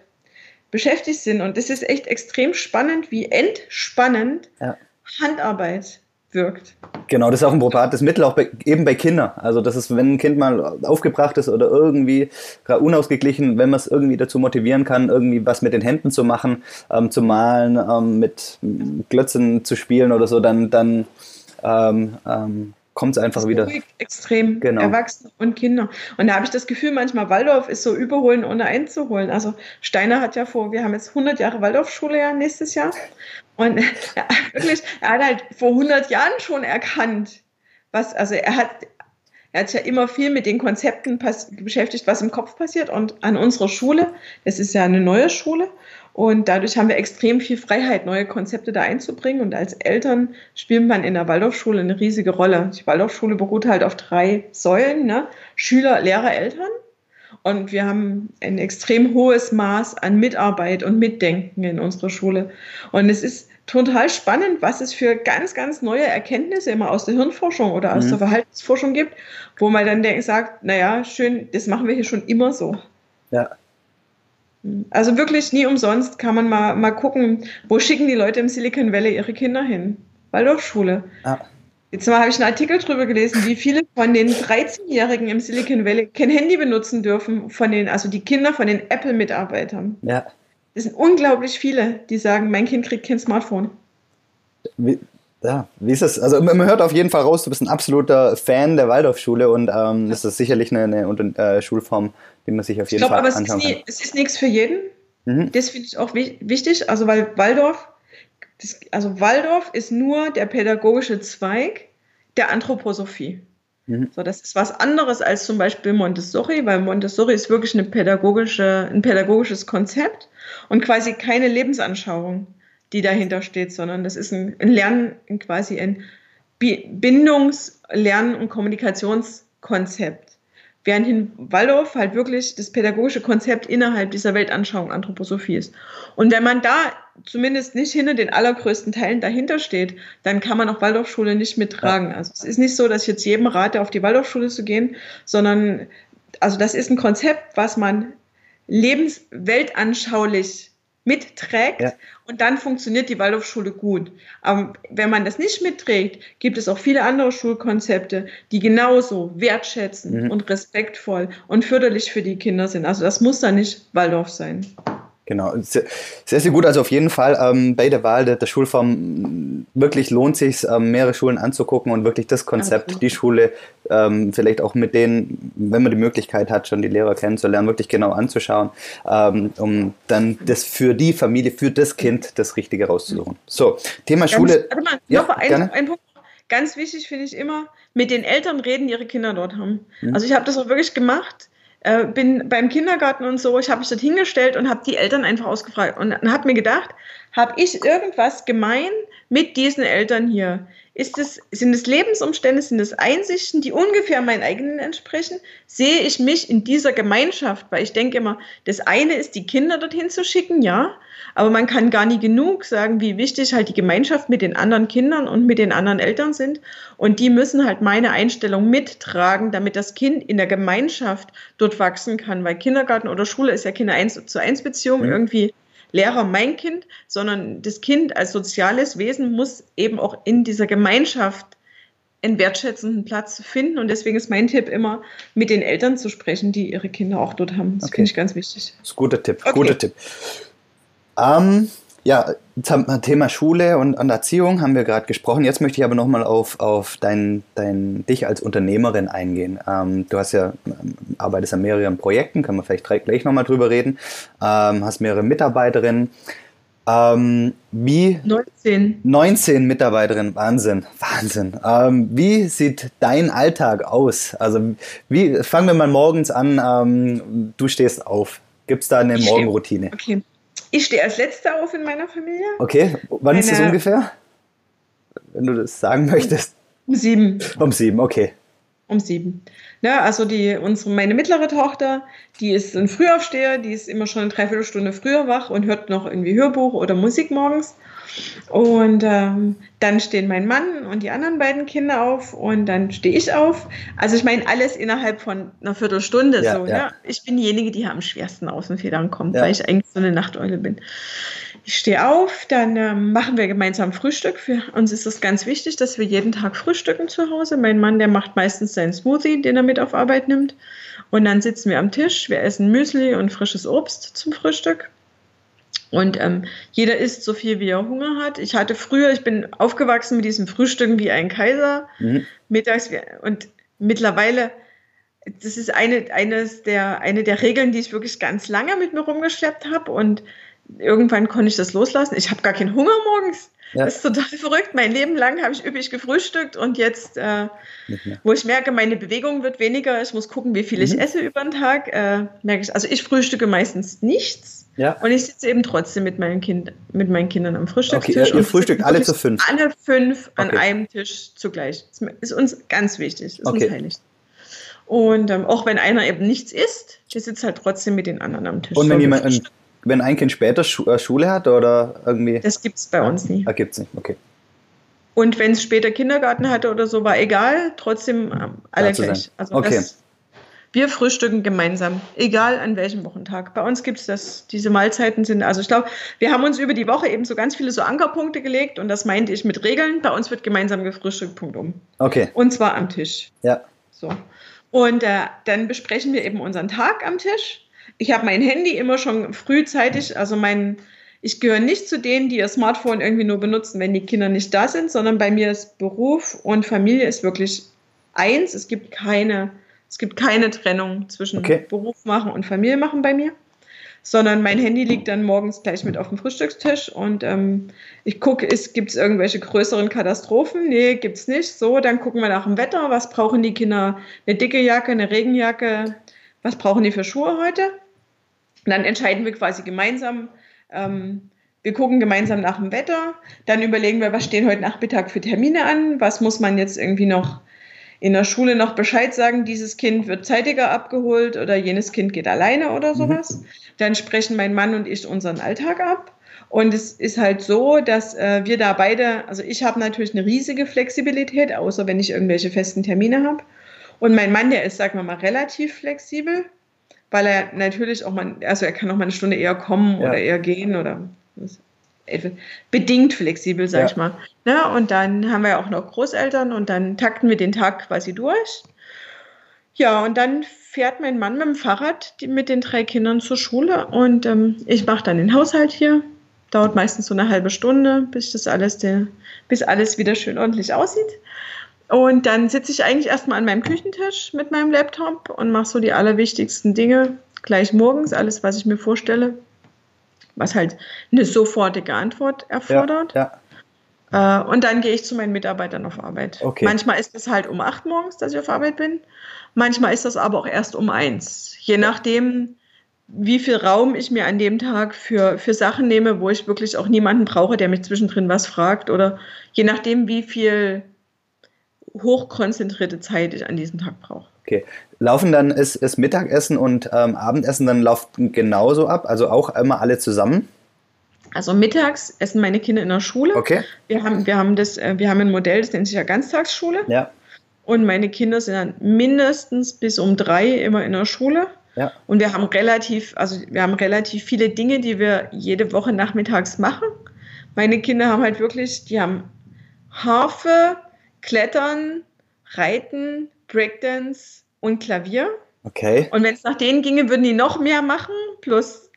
beschäftigt sind. Und es ist echt extrem spannend, wie entspannend ja. Handarbeit wirkt. Genau, das ist auch ein probates Mittel, auch bei, eben bei Kindern. Also das ist, wenn ein Kind mal aufgebracht ist oder irgendwie unausgeglichen, wenn man es irgendwie dazu motivieren kann, irgendwie was mit den Händen zu machen, ähm, zu malen, ähm, mit Glötzen zu spielen oder so, dann, dann ähm, ähm kommt es einfach wieder. Ruhig, extrem, genau. Erwachsene und Kinder. Und da habe ich das Gefühl, manchmal Waldorf ist so überholen, ohne einzuholen. Also Steiner hat ja vor, wir haben jetzt 100 Jahre Waldorfschule ja nächstes Jahr. Und er, wirklich, er hat halt vor 100 Jahren schon erkannt, was, also er hat, er hat sich ja immer viel mit den Konzepten beschäftigt, was im Kopf passiert. Und an unserer Schule, das ist ja eine neue Schule, und dadurch haben wir extrem viel Freiheit, neue Konzepte da einzubringen. Und als Eltern spielt man in der Waldorfschule eine riesige Rolle. Die Waldorfschule beruht halt auf drei Säulen, ne? Schüler, Lehrer, Eltern. Und wir haben ein extrem hohes Maß an Mitarbeit und Mitdenken in unserer Schule. Und es ist total spannend, was es für ganz, ganz neue Erkenntnisse immer aus der Hirnforschung oder aus mhm. der Verhaltensforschung gibt, wo man dann denkt, sagt, naja, schön, das machen wir hier schon immer so. Ja. Also wirklich nie umsonst kann man mal, mal gucken, wo schicken die Leute im Silicon Valley ihre Kinder hin? Waldorfschule. Ah. Jetzt mal habe ich einen Artikel drüber gelesen, wie viele von den 13-Jährigen im Silicon Valley kein Handy benutzen dürfen, von den, also die Kinder von den Apple-Mitarbeitern. Ja. Das sind unglaublich viele, die sagen, mein Kind kriegt kein Smartphone. Wie, ja, wie ist das? Also man hört auf jeden Fall raus, du bist ein absoluter Fan der Waldorfschule und ähm, das ist sicherlich eine, eine äh, Schulform, die man sich auf jeden ich glaub, Fall anschauen aber es ist, nie, es ist nichts für jeden. Mhm. Das finde ich auch wichtig. Also weil Waldorf, das, also Waldorf ist nur der pädagogische Zweig der Anthroposophie. Mhm. So, das ist was anderes als zum Beispiel Montessori, weil Montessori ist wirklich eine pädagogische, ein pädagogisches Konzept und quasi keine Lebensanschauung die dahinter steht, sondern das ist ein, ein Lernen, quasi ein Bindungs-, Lernen- und Kommunikationskonzept. Während in Waldorf halt wirklich das pädagogische Konzept innerhalb dieser Weltanschauung Anthroposophie ist. Und wenn man da zumindest nicht hinter den allergrößten Teilen dahinter steht, dann kann man auch Waldorfschule nicht mittragen. Also es ist nicht so, dass ich jetzt jedem rate, auf die Waldorfschule zu gehen, sondern also das ist ein Konzept, was man lebensweltanschaulich mitträgt ja. und dann funktioniert die Waldorfschule gut. Aber wenn man das nicht mitträgt, gibt es auch viele andere Schulkonzepte, die genauso wertschätzend mhm. und respektvoll und förderlich für die Kinder sind. Also das muss dann nicht Waldorf sein. Genau, sehr, sehr gut. Also auf jeden Fall ähm, bei der Wahl der, der Schulform wirklich lohnt sich ähm, mehrere Schulen anzugucken und wirklich das Konzept, Absolut. die Schule ähm, vielleicht auch mit denen, wenn man die Möglichkeit hat, schon die Lehrer kennenzulernen, wirklich genau anzuschauen, ähm, um dann das für die Familie, für das Kind das Richtige rauszusuchen. So, Thema Ganz, Schule. Warte mal, ja, noch ein, ein Punkt. Ganz wichtig finde ich immer, mit den Eltern reden, die ihre Kinder dort haben. Mhm. Also ich habe das auch wirklich gemacht äh, bin beim Kindergarten und so, ich habe mich dort hingestellt und habe die Eltern einfach ausgefragt und, und habe mir gedacht, habe ich irgendwas gemein mit diesen Eltern hier? Ist es, sind es Lebensumstände, sind es Einsichten, die ungefähr meinen eigenen entsprechen? Sehe ich mich in dieser Gemeinschaft? Weil ich denke immer, das eine ist, die Kinder dorthin zu schicken, ja, aber man kann gar nie genug sagen, wie wichtig halt die Gemeinschaft mit den anderen Kindern und mit den anderen Eltern sind. Und die müssen halt meine Einstellung mittragen, damit das Kind in der Gemeinschaft dort wachsen kann. Weil Kindergarten oder Schule ist ja keine 1 zu 1 Beziehung mhm. irgendwie Lehrer mein Kind, sondern das Kind als soziales Wesen muss eben auch in dieser Gemeinschaft einen wertschätzenden Platz finden. Und deswegen ist mein Tipp immer, mit den Eltern zu sprechen, die ihre Kinder auch dort haben. Das okay. finde ich ganz wichtig. Das ist ein guter Tipp. Okay. Guter Tipp. Ähm, ja, Thema Schule und, und Erziehung haben wir gerade gesprochen. Jetzt möchte ich aber nochmal auf, auf dein, dein, dich als Unternehmerin eingehen. Ähm, du hast ja, ähm, arbeitest an mehreren Projekten, können wir vielleicht gleich nochmal drüber reden. Ähm, hast mehrere Mitarbeiterinnen. Ähm, wie 19. 19 Mitarbeiterinnen, Wahnsinn, Wahnsinn. Ähm, wie sieht dein Alltag aus? Also wie fangen wir mal morgens an, ähm, du stehst auf. Gibt es da eine Morgenroutine? Okay. Ich stehe als Letzter auf in meiner Familie. Okay, wann Meine, ist das ungefähr? Wenn du das sagen möchtest. Um sieben. Um sieben, okay. Um sieben. Ja, also die, unsere, meine mittlere Tochter, die ist ein Frühaufsteher, die ist immer schon eine Dreiviertelstunde früher wach und hört noch irgendwie Hörbuch oder Musik morgens. Und ähm, dann stehen mein Mann und die anderen beiden Kinder auf und dann stehe ich auf. Also ich meine, alles innerhalb von einer Viertelstunde ja, so. Ja. Ne? Ich bin diejenige, die am schwersten aus den Federn kommt, ja. weil ich eigentlich so eine Nachteule bin. Ich stehe auf, dann ähm, machen wir gemeinsam Frühstück. Für uns ist es ganz wichtig, dass wir jeden Tag frühstücken zu Hause. Mein Mann, der macht meistens seinen Smoothie, den er mit auf Arbeit nimmt. Und dann sitzen wir am Tisch, wir essen Müsli und frisches Obst zum Frühstück. Und ähm, jeder isst so viel, wie er Hunger hat. Ich hatte früher, ich bin aufgewachsen mit diesem Frühstücken wie ein Kaiser. Mhm. Mittags und mittlerweile, das ist eine, eines der, eine der Regeln, die ich wirklich ganz lange mit mir rumgeschleppt habe. Und irgendwann konnte ich das loslassen. Ich habe gar keinen Hunger morgens. Ja. Das ist total verrückt. Mein Leben lang habe ich üppig gefrühstückt und jetzt, äh, wo ich merke, meine Bewegung wird weniger, ich muss gucken, wie viel ich mhm. esse über den Tag, äh, merke ich, also ich frühstücke meistens nichts. Ja. Und ich sitze eben trotzdem mit meinen, kind, mit meinen Kindern am Frühstückstisch. Okay, ihr frühstückt alle zu fünf? Alle fünf an okay. einem Tisch zugleich. Das ist uns ganz wichtig, ist okay. uns heilig. Und ähm, auch wenn einer eben nichts isst, der sitzt halt trotzdem mit den anderen am Tisch. Und wenn jemand wenn ein Kind später äh, Schule hat oder irgendwie? Das gibt es bei uns nie. Ah, gibt es nicht, okay. Und wenn es später Kindergarten hatte oder so, war egal, trotzdem ähm, alle gleich. Also okay. Das, wir frühstücken gemeinsam, egal an welchem Wochentag. Bei uns gibt es das, diese Mahlzeiten sind, also ich glaube, wir haben uns über die Woche eben so ganz viele so Ankerpunkte gelegt und das meinte ich mit Regeln. Bei uns wird gemeinsam gefrühstückt, Punkt um. Okay. Und zwar am Tisch. Ja. So. Und äh, dann besprechen wir eben unseren Tag am Tisch ich habe mein Handy immer schon frühzeitig, also mein, ich gehöre nicht zu denen, die ihr Smartphone irgendwie nur benutzen, wenn die Kinder nicht da sind, sondern bei mir ist Beruf und Familie ist wirklich eins. Es gibt keine, es gibt keine Trennung zwischen okay. Beruf machen und Familie machen bei mir, sondern mein Handy liegt dann morgens gleich mit auf dem Frühstückstisch und ähm, ich gucke, gibt es irgendwelche größeren Katastrophen? Nee, gibt es nicht. So, dann gucken wir nach dem Wetter. Was brauchen die Kinder? Eine dicke Jacke, eine Regenjacke? Was brauchen die für Schuhe heute? Und dann entscheiden wir quasi gemeinsam. Ähm, wir gucken gemeinsam nach dem Wetter. Dann überlegen wir, was stehen heute Nachmittag für Termine an? Was muss man jetzt irgendwie noch in der Schule noch Bescheid sagen? Dieses Kind wird zeitiger abgeholt oder jenes Kind geht alleine oder mhm. sowas. Mhm. Dann sprechen mein Mann und ich unseren Alltag ab. Und es ist halt so, dass äh, wir da beide, also ich habe natürlich eine riesige Flexibilität, außer wenn ich irgendwelche festen Termine habe. Und mein Mann, der ist, sagen wir mal, relativ flexibel weil er natürlich auch mal, also er kann auch mal eine Stunde eher kommen ja. oder eher gehen oder bedingt flexibel, sag ja. ich mal. Ja, und dann haben wir ja auch noch Großeltern und dann takten wir den Tag quasi durch. Ja, und dann fährt mein Mann mit dem Fahrrad mit den drei Kindern zur Schule und ähm, ich mache dann den Haushalt hier. Dauert meistens so eine halbe Stunde, bis das alles, der, bis alles wieder schön ordentlich aussieht. Und dann sitze ich eigentlich erstmal an meinem Küchentisch mit meinem Laptop und mache so die allerwichtigsten Dinge gleich morgens, alles, was ich mir vorstelle, was halt eine sofortige Antwort erfordert. Ja, ja. Äh, und dann gehe ich zu meinen Mitarbeitern auf Arbeit. Okay. Manchmal ist es halt um acht morgens, dass ich auf Arbeit bin. Manchmal ist das aber auch erst um eins. Je nachdem, wie viel Raum ich mir an dem Tag für, für Sachen nehme, wo ich wirklich auch niemanden brauche, der mich zwischendrin was fragt. Oder je nachdem, wie viel hochkonzentrierte Zeit ich an diesem Tag brauche. Okay. Laufen dann ist, ist Mittagessen und ähm, Abendessen dann läuft genauso ab, also auch immer alle zusammen? Also mittags essen meine Kinder in der Schule. Okay. Wir haben, wir haben, das, äh, wir haben ein Modell, das nennt sich ja Ganztagsschule. Ja. Und meine Kinder sind dann mindestens bis um drei immer in der Schule. Ja. Und wir haben relativ, also wir haben relativ viele Dinge, die wir jede Woche nachmittags machen. Meine Kinder haben halt wirklich, die haben Harfe, Klettern, Reiten, Breakdance und Klavier. Okay. Und wenn es nach denen ginge, würden die noch mehr machen, plus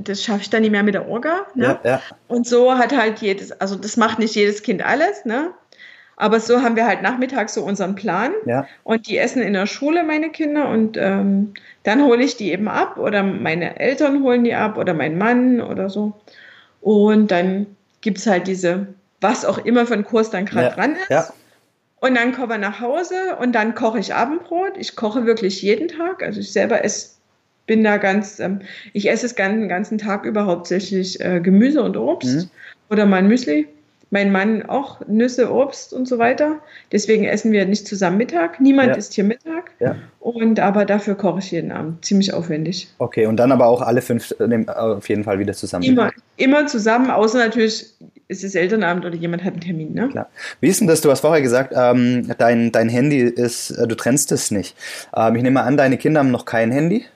das schaffe ich dann nicht mehr mit der Orga. Ne? Ja, ja. Und so hat halt jedes, also das macht nicht jedes Kind alles, ne? Aber so haben wir halt nachmittags so unseren Plan. Ja. Und die essen in der Schule, meine Kinder. Und ähm, dann hole ich die eben ab oder meine Eltern holen die ab oder mein Mann oder so. Und dann gibt es halt diese, was auch immer für ein Kurs dann gerade ja. dran ist. Ja. Und dann komme ich nach Hause und dann koche ich Abendbrot. Ich koche wirklich jeden Tag. Also ich selber esse, bin da ganz, ähm, ich esse es den ganzen Tag über hauptsächlich äh, Gemüse und Obst mhm. oder mein Müsli. mein Mann auch Nüsse, Obst und so weiter. Deswegen essen wir nicht zusammen Mittag. Niemand Ja. isst hier Mittag. Ja. Und aber dafür koche ich jeden Abend. Ziemlich aufwendig. Okay, und dann aber auch alle fünf äh, nehmen auf jeden Fall wieder zusammen. Immer, immer zusammen, außer natürlich ist es Elternabend oder jemand hat einen Termin. Ne? Klar. Wie ist denn das? Du hast vorher gesagt, ähm, dein, dein Handy ist, äh, du trennst es nicht. Ähm, ich nehme an, deine Kinder haben noch kein Handy.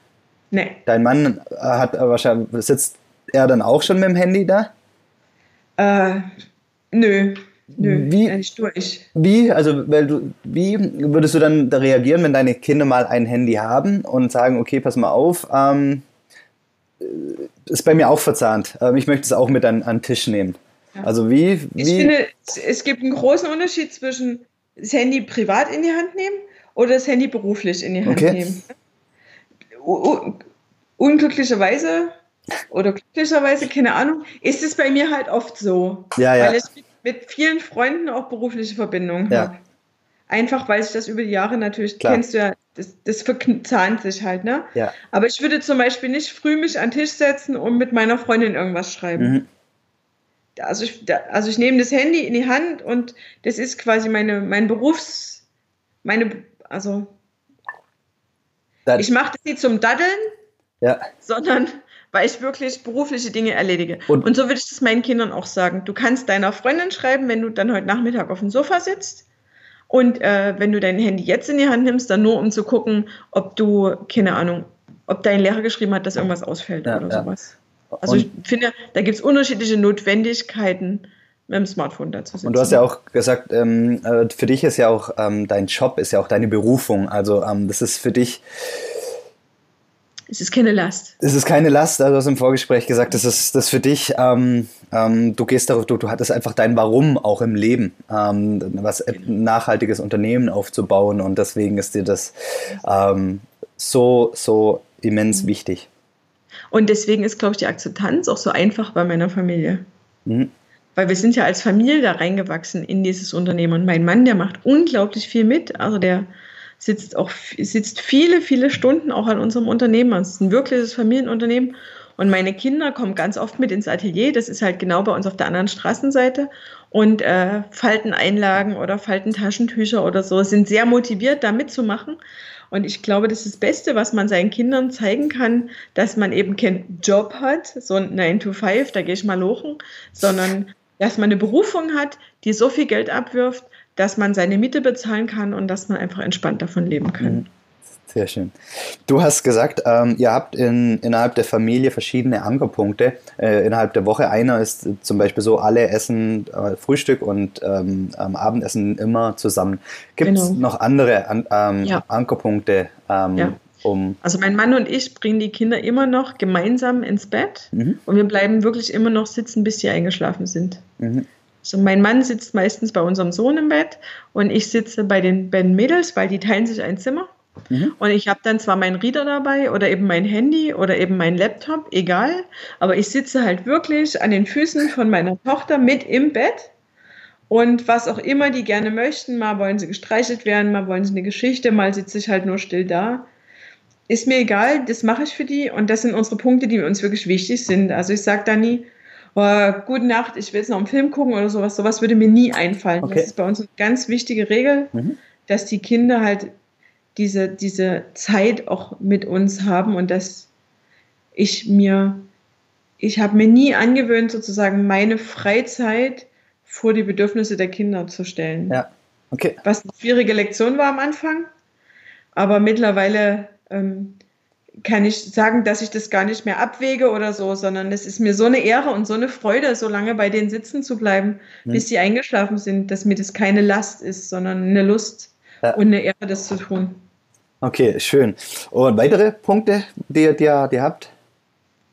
Nee. Dein Mann äh, hat äh, wahrscheinlich, sitzt er dann auch schon mit dem Handy da? Äh, nö. Nö. Wie- nicht durch. Wie, also, weil du, wie würdest du dann da reagieren, wenn deine Kinder mal ein Handy haben und sagen, okay, pass mal auf, ähm, äh, ist bei mir auch verzahnt. Ähm, ich möchte es auch mit an, an den Tisch nehmen. Ja. Also wie, Ich wie finde, es- gibt einen großen Unterschied zwischen das Handy privat in die Hand nehmen oder das Handy beruflich in die Hand Okay. nehmen. U u- unglücklicherweise oder glücklicherweise, keine Ahnung, ist es bei mir halt oft so. Ja, ja. Weil ich mit, vielen Freunden auch berufliche Verbindungen Ja. habe. Einfach weil sich das über die Jahre natürlich, Klar. kennst du ja, das, das verzahnt sich halt, ne? ja. Aber ich würde zum Beispiel nicht früh mich an den Tisch setzen und mit meiner Freundin irgendwas schreiben. Mhm. Also ich, also ich nehme das Handy in die Hand und das ist quasi meine, mein Berufs, meine, also Da, ich mache das nicht zum Daddeln, ja. sondern weil ich wirklich berufliche Dinge erledige. Und- Und, so würde ich das meinen Kindern auch sagen. Du kannst deiner Freundin schreiben, wenn du dann heute Nachmittag auf dem Sofa sitzt. Und äh, wenn du dein Handy jetzt in die Hand nimmst, dann nur um zu gucken, ob du, keine Ahnung, ob dein Lehrer geschrieben hat, dass irgendwas ausfällt Ja, oder ja. sowas. Also Und- ich finde, da gibt es unterschiedliche Notwendigkeiten, mit dem Smartphone da zu sitzen. Und du hast ja auch gesagt, ähm, äh, für dich ist ja auch ähm, dein Job ist ja auch deine Berufung. Also ähm, das ist für dich, Es ist keine Last. es ist keine Last. Also du hast im Vorgespräch gesagt, das ist das für dich. Ähm, ähm, du gehst darauf, du, du hattest einfach dein Warum auch im Leben, ähm, was ein nachhaltiges Unternehmen aufzubauen und deswegen ist dir das so so immens wichtig. Und deswegen ist, glaube ich, die Akzeptanz auch so einfach bei meiner Familie. Mhm. Weil wir sind ja als Familie da reingewachsen in dieses Unternehmen. Und mein Mann, der macht unglaublich viel mit. Also der sitzt auch sitzt viele, viele Stunden auch an unserem Unternehmen. Es ist ein wirkliches Familienunternehmen. Und meine Kinder kommen ganz oft mit ins Atelier. Das ist halt genau bei uns auf der anderen Straßenseite. Und äh, falten Einlagen oder falten Taschentücher oder so, sind sehr motiviert, da mitzumachen. Und ich glaube, das ist das Beste, was man seinen Kindern zeigen kann, dass man eben keinen Job hat, so ein 9 to 5, da gehe ich mal lochen, sondern dass man eine Berufung hat, die so viel Geld abwirft, dass man seine Miete bezahlen kann und dass man einfach entspannt davon leben kann. Sehr schön. Du hast gesagt, ähm, ihr habt in, innerhalb der Familie verschiedene Ankerpunkte. Äh, innerhalb der Woche einer ist zum Beispiel so, alle essen äh, Frühstück und ähm, Abendessen immer zusammen. Gibt es Genau. noch andere an, ähm, Ja. Ankerpunkte, ähm, Ja. um Also mein Mann und ich bringen die Kinder immer noch gemeinsam ins Bett Mhm. und wir bleiben wirklich immer noch sitzen, bis sie eingeschlafen sind. Mhm. So, mein Mann sitzt meistens bei unserem Sohn im Bett und ich sitze bei den beiden Mädels, weil die teilen sich ein Zimmer. Mhm. Und ich habe dann zwar meinen Reader dabei oder eben mein Handy oder eben mein Laptop, egal, aber ich sitze halt wirklich an den Füßen von meiner Tochter mit im Bett. Und was auch immer die gerne möchten, mal wollen sie gestreichelt werden, mal wollen sie eine Geschichte, mal sitze ich halt nur still da. Ist mir egal, das mache ich für die und das sind unsere Punkte, die uns wirklich wichtig sind. Also ich sage da nie, oh, gute Nacht, ich will jetzt noch einen Film gucken oder sowas. Sowas würde mir nie einfallen. Okay. Das ist bei uns eine ganz wichtige Regel, Mhm. dass die Kinder halt diese, diese Zeit auch mit uns haben und dass ich mir, ich habe mir nie angewöhnt, sozusagen meine Freizeit vor die Bedürfnisse der Kinder zu stellen. Ja. Okay. Was eine schwierige Lektion war am Anfang, aber mittlerweile ähm, kann ich sagen, dass ich das gar nicht mehr abwäge oder so, sondern es ist mir so eine Ehre und so eine Freude, so lange bei denen sitzen zu bleiben, Mhm. bis sie eingeschlafen sind, dass mir das keine Last ist, sondern eine Lust Ja. und eine Ehre, das zu tun. Okay, schön. Und weitere Punkte, die, ihr- die, die ihr habt?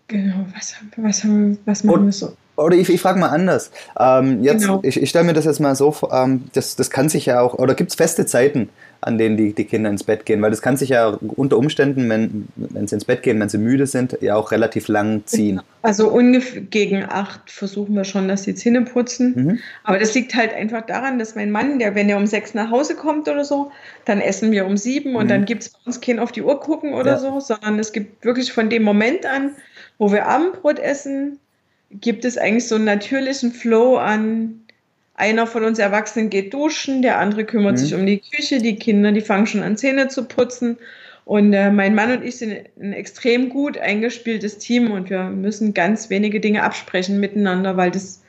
Genau, was, was, was machen wir so? Oder ich, ich frage mal anders. Ähm, jetzt, Genau. Ich, ich stelle mir das jetzt mal so vor, ähm, das, das kann sich ja auch, oder gibt es feste Zeiten, an denen die, die Kinder ins Bett gehen? Weil das kann sich ja unter Umständen, wenn, wenn sie ins Bett gehen, wenn sie müde sind, ja auch relativ lang ziehen. Also ungefähr gegen acht versuchen wir schon, dass die Zähne putzen. Mhm. Aber das liegt halt einfach daran, dass mein Mann, der, wenn er um sechs nach Hause kommt oder so, dann essen wir um sieben und Mhm. dann gibt es bei uns kein auf die Uhr gucken oder Ja. so, sondern es gibt wirklich von dem Moment an, wo wir Abendbrot essen, gibt es eigentlich so einen natürlichen Flow an einer von uns Erwachsenen geht duschen, der andere kümmert mhm. sich um die Küche, die Kinder, die fangen schon an Zähne zu putzen. Und äh, mein Mann und ich sind ein extrem gut eingespieltes Team und wir müssen ganz wenige Dinge absprechen miteinander, weil das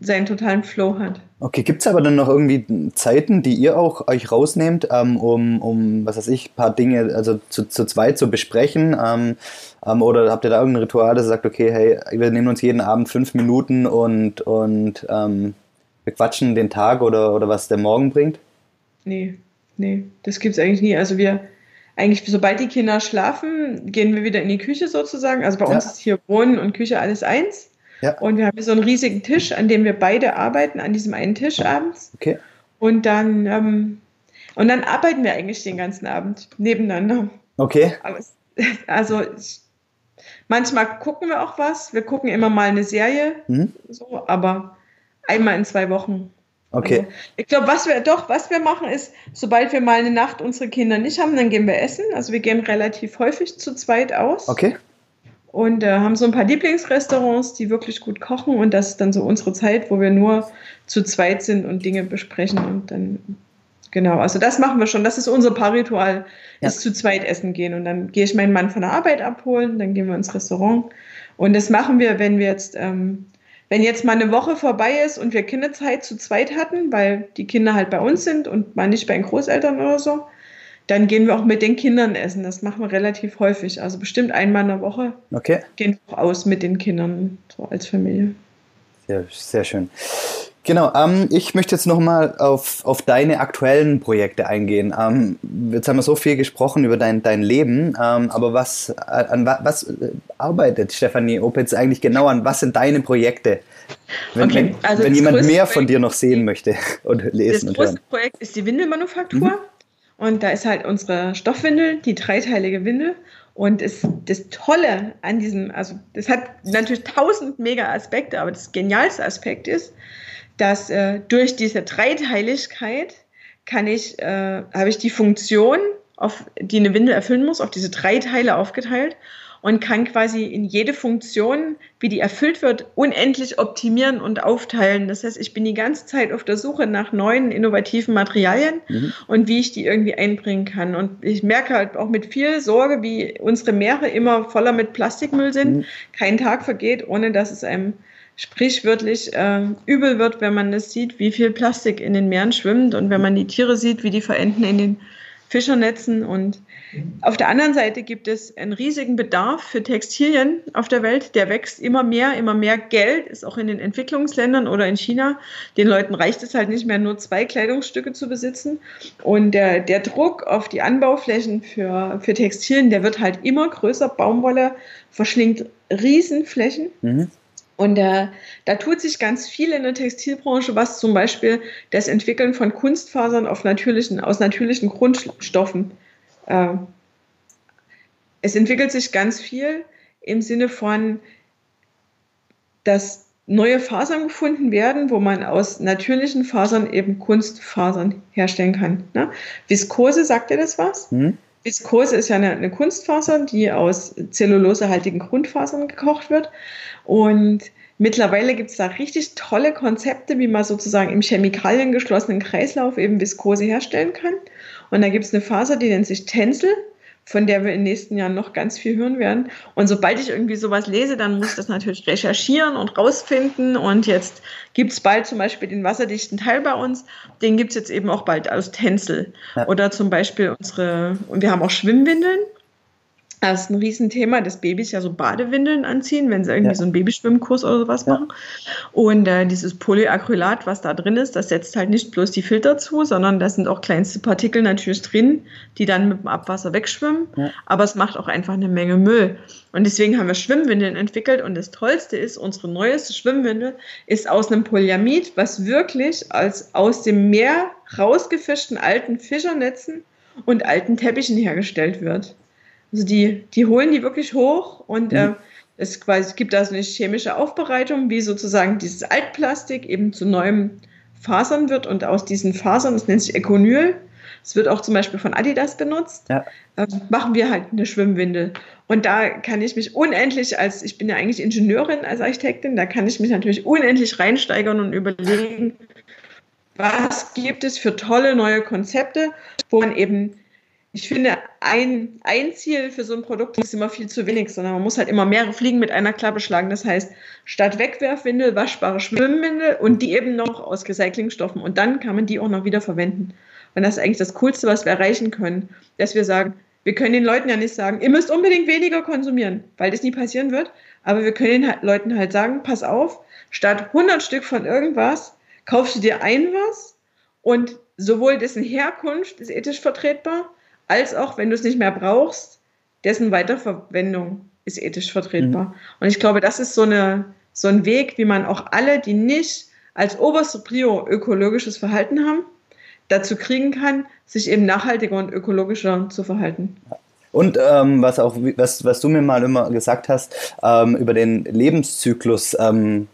seinen totalen Flow hat. Okay, gibt es aber dann noch irgendwie Zeiten, die ihr auch euch rausnehmt, ähm, um, um, was weiß ich, ein paar Dinge also zu, zu zweit zu besprechen? Ähm, ähm, oder habt ihr da irgendein Ritual, das sagt, okay, hey, wir nehmen uns jeden Abend fünf Minuten und, und ähm, wir quatschen den Tag oder, oder was der Morgen bringt? Nee, nee, das gibt es eigentlich nie. Also wir, eigentlich, sobald die Kinder schlafen, gehen wir wieder in die Küche sozusagen. Also bei ja. uns ist hier Wohnen und Küche alles eins. Ja. Und wir haben so einen riesigen Tisch, an dem wir beide arbeiten, an diesem einen Tisch abends. Okay. Und dann, ähm, und dann arbeiten wir eigentlich den ganzen Abend nebeneinander. Okay. Es, also ich, manchmal gucken wir auch was. Wir gucken immer mal eine Serie, mhm. so, aber einmal in zwei Wochen. Okay. Also, ich glaube, was wir doch, was wir machen, ist, sobald wir mal eine Nacht unsere Kinder nicht haben, dann gehen wir essen. Also wir gehen relativ häufig zu zweit aus. Okay und äh, haben so ein paar Lieblingsrestaurants, die wirklich gut kochen. Und das ist dann so unsere Zeit, wo wir nur zu zweit sind und Dinge besprechen und dann genau, also das machen wir schon, das ist unser Paarritual, ja. ist zu zweit essen gehen. Und dann gehe ich meinen Mann von der Arbeit abholen, dann gehen wir ins Restaurant. Und das machen wir, wenn wir jetzt ähm, wenn jetzt mal eine Woche vorbei ist und wir Kinderzeit zu zweit hatten, weil die Kinder halt bei uns sind und mal nicht bei den Großeltern oder so, dann gehen wir auch mit den Kindern essen. Das machen wir relativ häufig. Also bestimmt einmal in der Woche okay. gehen wir auch aus mit den Kindern, so als Familie. Sehr, sehr schön. Genau, ähm, ich möchte jetzt nochmal auf, auf deine aktuellen Projekte eingehen. Ähm, jetzt haben wir so viel gesprochen über dein, dein Leben, ähm, aber was, äh, an was äh, arbeitet Stefanie Opitz eigentlich genau an? Was sind deine Projekte? Wenn, okay, also wenn jemand mehr von dir noch sehen möchte und lesen und hören. Das größte Projekt ist die Windelmanufaktur. Mhm. Und da ist halt unsere Stoffwindel, die dreiteilige Windel. Und das, das Tolle an diesem, also das hat natürlich tausend mega Aspekte, aber das genialste Aspekt ist, dass äh, durch diese Dreiteiligkeit kann ich, äh, habe ich die Funktion, auf, die eine Windel erfüllen muss, auf diese drei Teile aufgeteilt und kann quasi in jede Funktion, wie die erfüllt wird, unendlich optimieren und aufteilen. Das heißt, ich bin die ganze Zeit auf der Suche nach neuen, innovativen Materialien mhm. und wie ich die irgendwie einbringen kann. Und ich merke halt auch mit viel Sorge, wie unsere Meere immer voller mit Plastikmüll sind. Mhm. Kein Tag vergeht, ohne dass es einem sprichwörtlich äh, übel wird, wenn man das sieht, wie viel Plastik in den Meeren schwimmt und wenn man die Tiere sieht, wie die verenden in den Fischernetzen und auf der anderen Seite gibt es einen riesigen Bedarf für Textilien auf der Welt. Der wächst immer mehr, immer mehr Geld ist auch in den Entwicklungsländern oder in China. Den Leuten reicht es halt nicht mehr, nur zwei Kleidungsstücke zu besitzen. Und der, der Druck auf die Anbauflächen für, für Textilien, der wird halt immer größer. Baumwolle verschlingt Riesenflächen. Mhm. Und äh, da tut sich ganz viel in der Textilbranche, was zum Beispiel das Entwickeln von Kunstfasern auf natürlichen, aus natürlichen Grundstoffen äh, es entwickelt sich ganz viel im Sinne von, dass neue Fasern gefunden werden, wo man aus natürlichen Fasern eben Kunstfasern herstellen kann. Ne? Viskose, sagt ihr das was? Mhm. Viskose ist ja eine, eine, Kunstfaser, die aus zellulosehaltigen Grundfasern gekocht wird. Und mittlerweile gibt es da richtig tolle Konzepte, wie man sozusagen im Chemikalien geschlossenen Kreislauf eben Viskose herstellen kann. Und da gibt es eine Faser, die nennt sich Tencel, von der wir in den nächsten Jahren noch ganz viel hören werden. Und sobald ich irgendwie sowas lese, dann muss ich das natürlich recherchieren und rausfinden. Und jetzt gibt es bald zum Beispiel den wasserdichten Teil bei uns. Den gibt es jetzt eben auch bald aus Tencel. Ja. Oder zum Beispiel unsere, und wir haben auch Schwimmwindeln. Das ist ein Riesenthema, dass Babys ja so Badewindeln anziehen, wenn sie irgendwie ja. so einen Babyschwimmkurs oder sowas ja. machen. Und äh, dieses Polyacrylat, was da drin ist, das setzt halt nicht bloß die Filter zu, sondern da sind auch kleinste Partikel natürlich drin, die dann mit dem Abwasser wegschwimmen. Ja. Aber es macht auch einfach eine Menge Müll. Und deswegen haben wir Schwimmwindeln entwickelt. Und das Tollste ist, unsere neueste Schwimmwindel ist aus einem Polyamid, was wirklich als aus dem Meer rausgefischten alten Fischernetzen und alten Teppichen hergestellt wird. Also die, die holen die wirklich hoch und mhm. äh, es, quasi, gibt da so eine chemische Aufbereitung, wie sozusagen dieses Altplastik eben zu neuem Fasern wird und aus diesen Fasern, das nennt sich Econyl, es wird auch zum Beispiel von Adidas benutzt, ja. äh, machen wir halt eine Schwimmwindel. Und da kann ich mich unendlich als, ich bin ja eigentlich Ingenieurin als Architektin, da kann ich mich natürlich unendlich reinsteigern und überlegen, was gibt es für tolle neue Konzepte, wo man eben, ich finde, ein, ein Ziel für so ein Produkt ist immer viel zu wenig, sondern man muss halt immer mehrere Fliegen mit einer Klappe schlagen. Das heißt, statt Wegwerfwindel, waschbare Schwimmwindel und die eben noch aus Recyclingstoffen. Und dann kann man die auch noch wieder verwenden. Und das ist eigentlich das Coolste, was wir erreichen können, dass wir sagen, wir können den Leuten ja nicht sagen, ihr müsst unbedingt weniger konsumieren, weil das nie passieren wird. Aber wir können den Leuten halt sagen, pass auf, statt 100 Stück von irgendwas, kaufst du dir ein was und sowohl dessen Herkunft ist ethisch vertretbar, als auch, wenn du es nicht mehr brauchst, dessen Weiterverwendung ist ethisch vertretbar. Mhm. Und ich glaube, das ist so, eine, so ein Weg, wie man auch alle, die nicht als oberste Prio ökologisches Verhalten haben, dazu kriegen kann, sich eben nachhaltiger und ökologischer zu verhalten. Und ähm, was auch, was, was du mir mal immer gesagt hast, ähm, über den Lebenszyklus, ähm,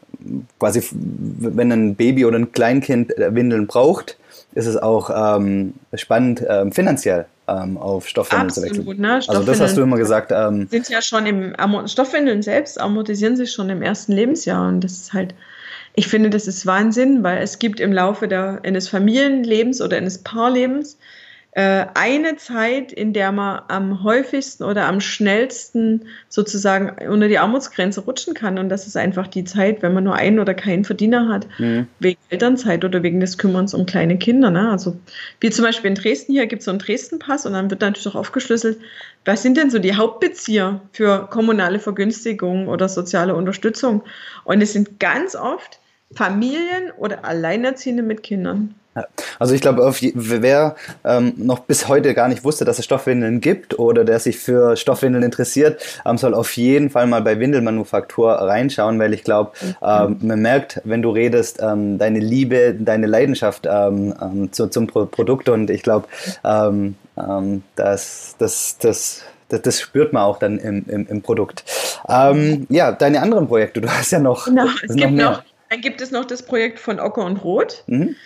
quasi, wenn ein Baby oder ein Kleinkind äh, Windeln braucht, ist es auch ähm, spannend ähm, finanziell ähm, auf Stoffwindeln Absolut, zu wechseln. Ne? Also das hast du immer gesagt. Ähm, sind ja schon im Stoffwindeln selbst amortisieren sich schon im ersten Lebensjahr und das ist halt ich finde, das ist Wahnsinn, weil es gibt im Laufe der, eines Familienlebens oder eines Paarlebens eine Zeit, in der man am häufigsten oder am schnellsten sozusagen unter die Armutsgrenze rutschen kann. Und das ist einfach die Zeit, wenn man nur einen oder keinen Verdiener hat, mhm. wegen Elternzeit oder wegen des Kümmerns um kleine Kinder. Ne? Also wie zum Beispiel in Dresden hier gibt es so einen Dresden-Pass und dann wird natürlich auch aufgeschlüsselt, was sind denn so die Hauptbezieher für kommunale Vergünstigung oder soziale Unterstützung? Und es sind ganz oft Familien oder Alleinerziehende mit Kindern. Also ich glaube, wer ähm, noch bis heute gar nicht wusste, dass es Stoffwindeln gibt oder der sich für Stoffwindeln interessiert, ähm, soll auf jeden Fall mal bei Windelmanufaktur reinschauen, weil ich glaube, ähm, man merkt, wenn du redest, ähm, deine Liebe, deine Leidenschaft ähm, ähm, zu, zum Pro Produkt und ich glaube, das, das, das das, das, spürt man auch dann im, im, im Produkt. Ähm, ja, deine anderen Projekte, du hast ja noch. Genau, es gibt noch, noch, dann gibt es noch das Projekt von Ocker und Rot. Mhm.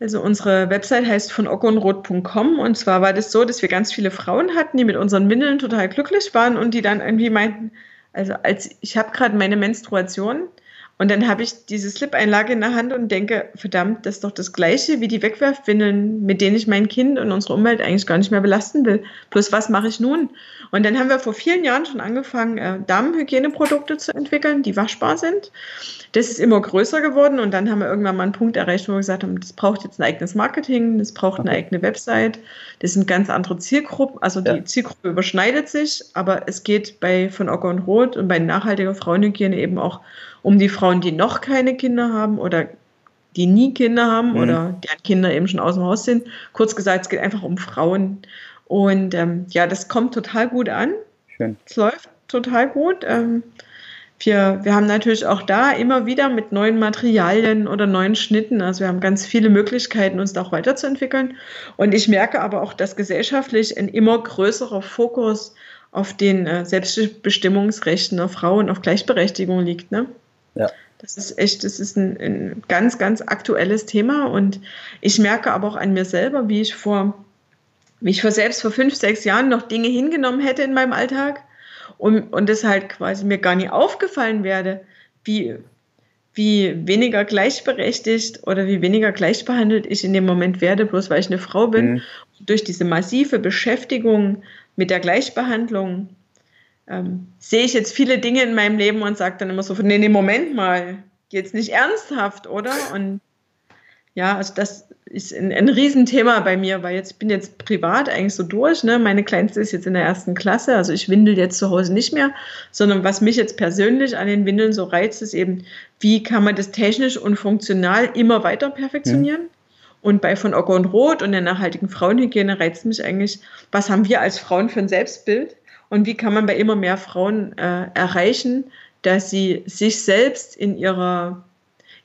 Also unsere Website heißt von ockonrot.com und zwar war das so, dass wir ganz viele Frauen hatten, die mit unseren Windeln total glücklich waren und die dann irgendwie meinten, also als ich habe gerade meine Menstruation und dann habe ich diese Slip-Einlage in der Hand und denke, verdammt, das ist doch das Gleiche wie die Wegwerfwindeln, mit denen ich mein Kind und unsere Umwelt eigentlich gar nicht mehr belasten will. Plus, was mache ich nun? Und dann haben wir vor vielen Jahren schon angefangen, äh, Damenhygieneprodukte zu entwickeln, die waschbar sind. Das ist immer größer geworden und dann haben wir irgendwann mal einen Punkt erreicht, wo wir gesagt haben, das braucht jetzt ein eigenes Marketing, das braucht eine eigene Website, das sind ganz andere Zielgruppen, also die ja. Zielgruppe überschneidet sich, aber es geht bei von Ocker und Rot und bei nachhaltiger Frauenhygiene eben auch um die Frauen, die noch keine Kinder haben oder die nie Kinder haben mhm. oder deren Kinder eben schon aus dem Haus sind. Kurz gesagt, es geht einfach um Frauen. Und ähm, ja, das kommt total gut an. Schön. Es läuft total gut. Ähm, wir, wir haben natürlich auch da immer wieder mit neuen Materialien oder neuen Schnitten, also wir haben ganz viele Möglichkeiten, uns da auch weiterzuentwickeln. Und ich merke aber auch, dass gesellschaftlich ein immer größerer Fokus auf den äh, Selbstbestimmungsrechten der Frauen, auf Gleichberechtigung liegt. Ne? Ja. Das ist echt, das ist ein, ein, ganz, ganz aktuelles Thema und ich merke aber auch an mir selber, wie ich vor, wie ich vor selbst vor fünf, sechs Jahren noch Dinge hingenommen hätte in meinem Alltag und, und das halt quasi mir gar nie aufgefallen werde, wie, wie weniger gleichberechtigt oder wie weniger gleichbehandelt ich in dem Moment werde, bloß weil ich eine Frau bin. Mhm. Durch diese massive Beschäftigung mit der Gleichbehandlung ähm, sehe ich jetzt viele Dinge in meinem Leben und sage dann immer so, nee, nee, Moment mal, jetzt nicht ernsthaft, oder? Und ja, also das ist ein, ein Riesenthema bei mir, weil jetzt ich bin jetzt privat eigentlich so durch. Ne? Meine Kleinste ist jetzt in der ersten Klasse, also ich windel jetzt zu Hause nicht mehr, sondern was mich jetzt persönlich an den Windeln so reizt, ist eben, wie kann man das technisch und funktional immer weiter perfektionieren? Mhm. Und bei von Ocker und Rot und der nachhaltigen Frauenhygiene reizt mich eigentlich, was haben wir als Frauen für ein Selbstbild? Und wie kann man bei immer mehr Frauen äh, erreichen, dass sie sich selbst in ihrer,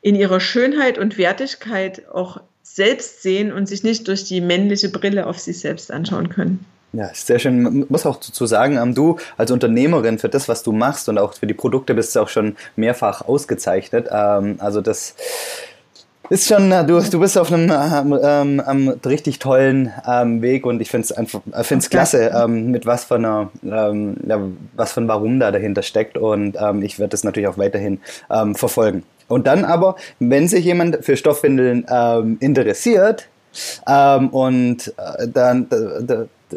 in ihrer Schönheit und Wertigkeit auch selbst sehen und sich nicht durch die männliche Brille auf sich selbst anschauen können. Ja, sehr schön. Man muss auch dazu sagen, ähm, du als Unternehmerin für das, was du machst und auch für die Produkte bist du auch schon mehrfach ausgezeichnet. Ähm, also das ist schon, äh, du, du bist auf einem ähm, ähm, richtig tollen ähm, Weg und ich finde es einfach, äh, find's klasse, ähm, mit was von einer, ähm, ja, was von Warum da dahinter steckt und ähm, ich werde das natürlich auch weiterhin verfolgen. Und dann aber, wenn sich jemand für Stoffwindeln interessiert und äh, dann,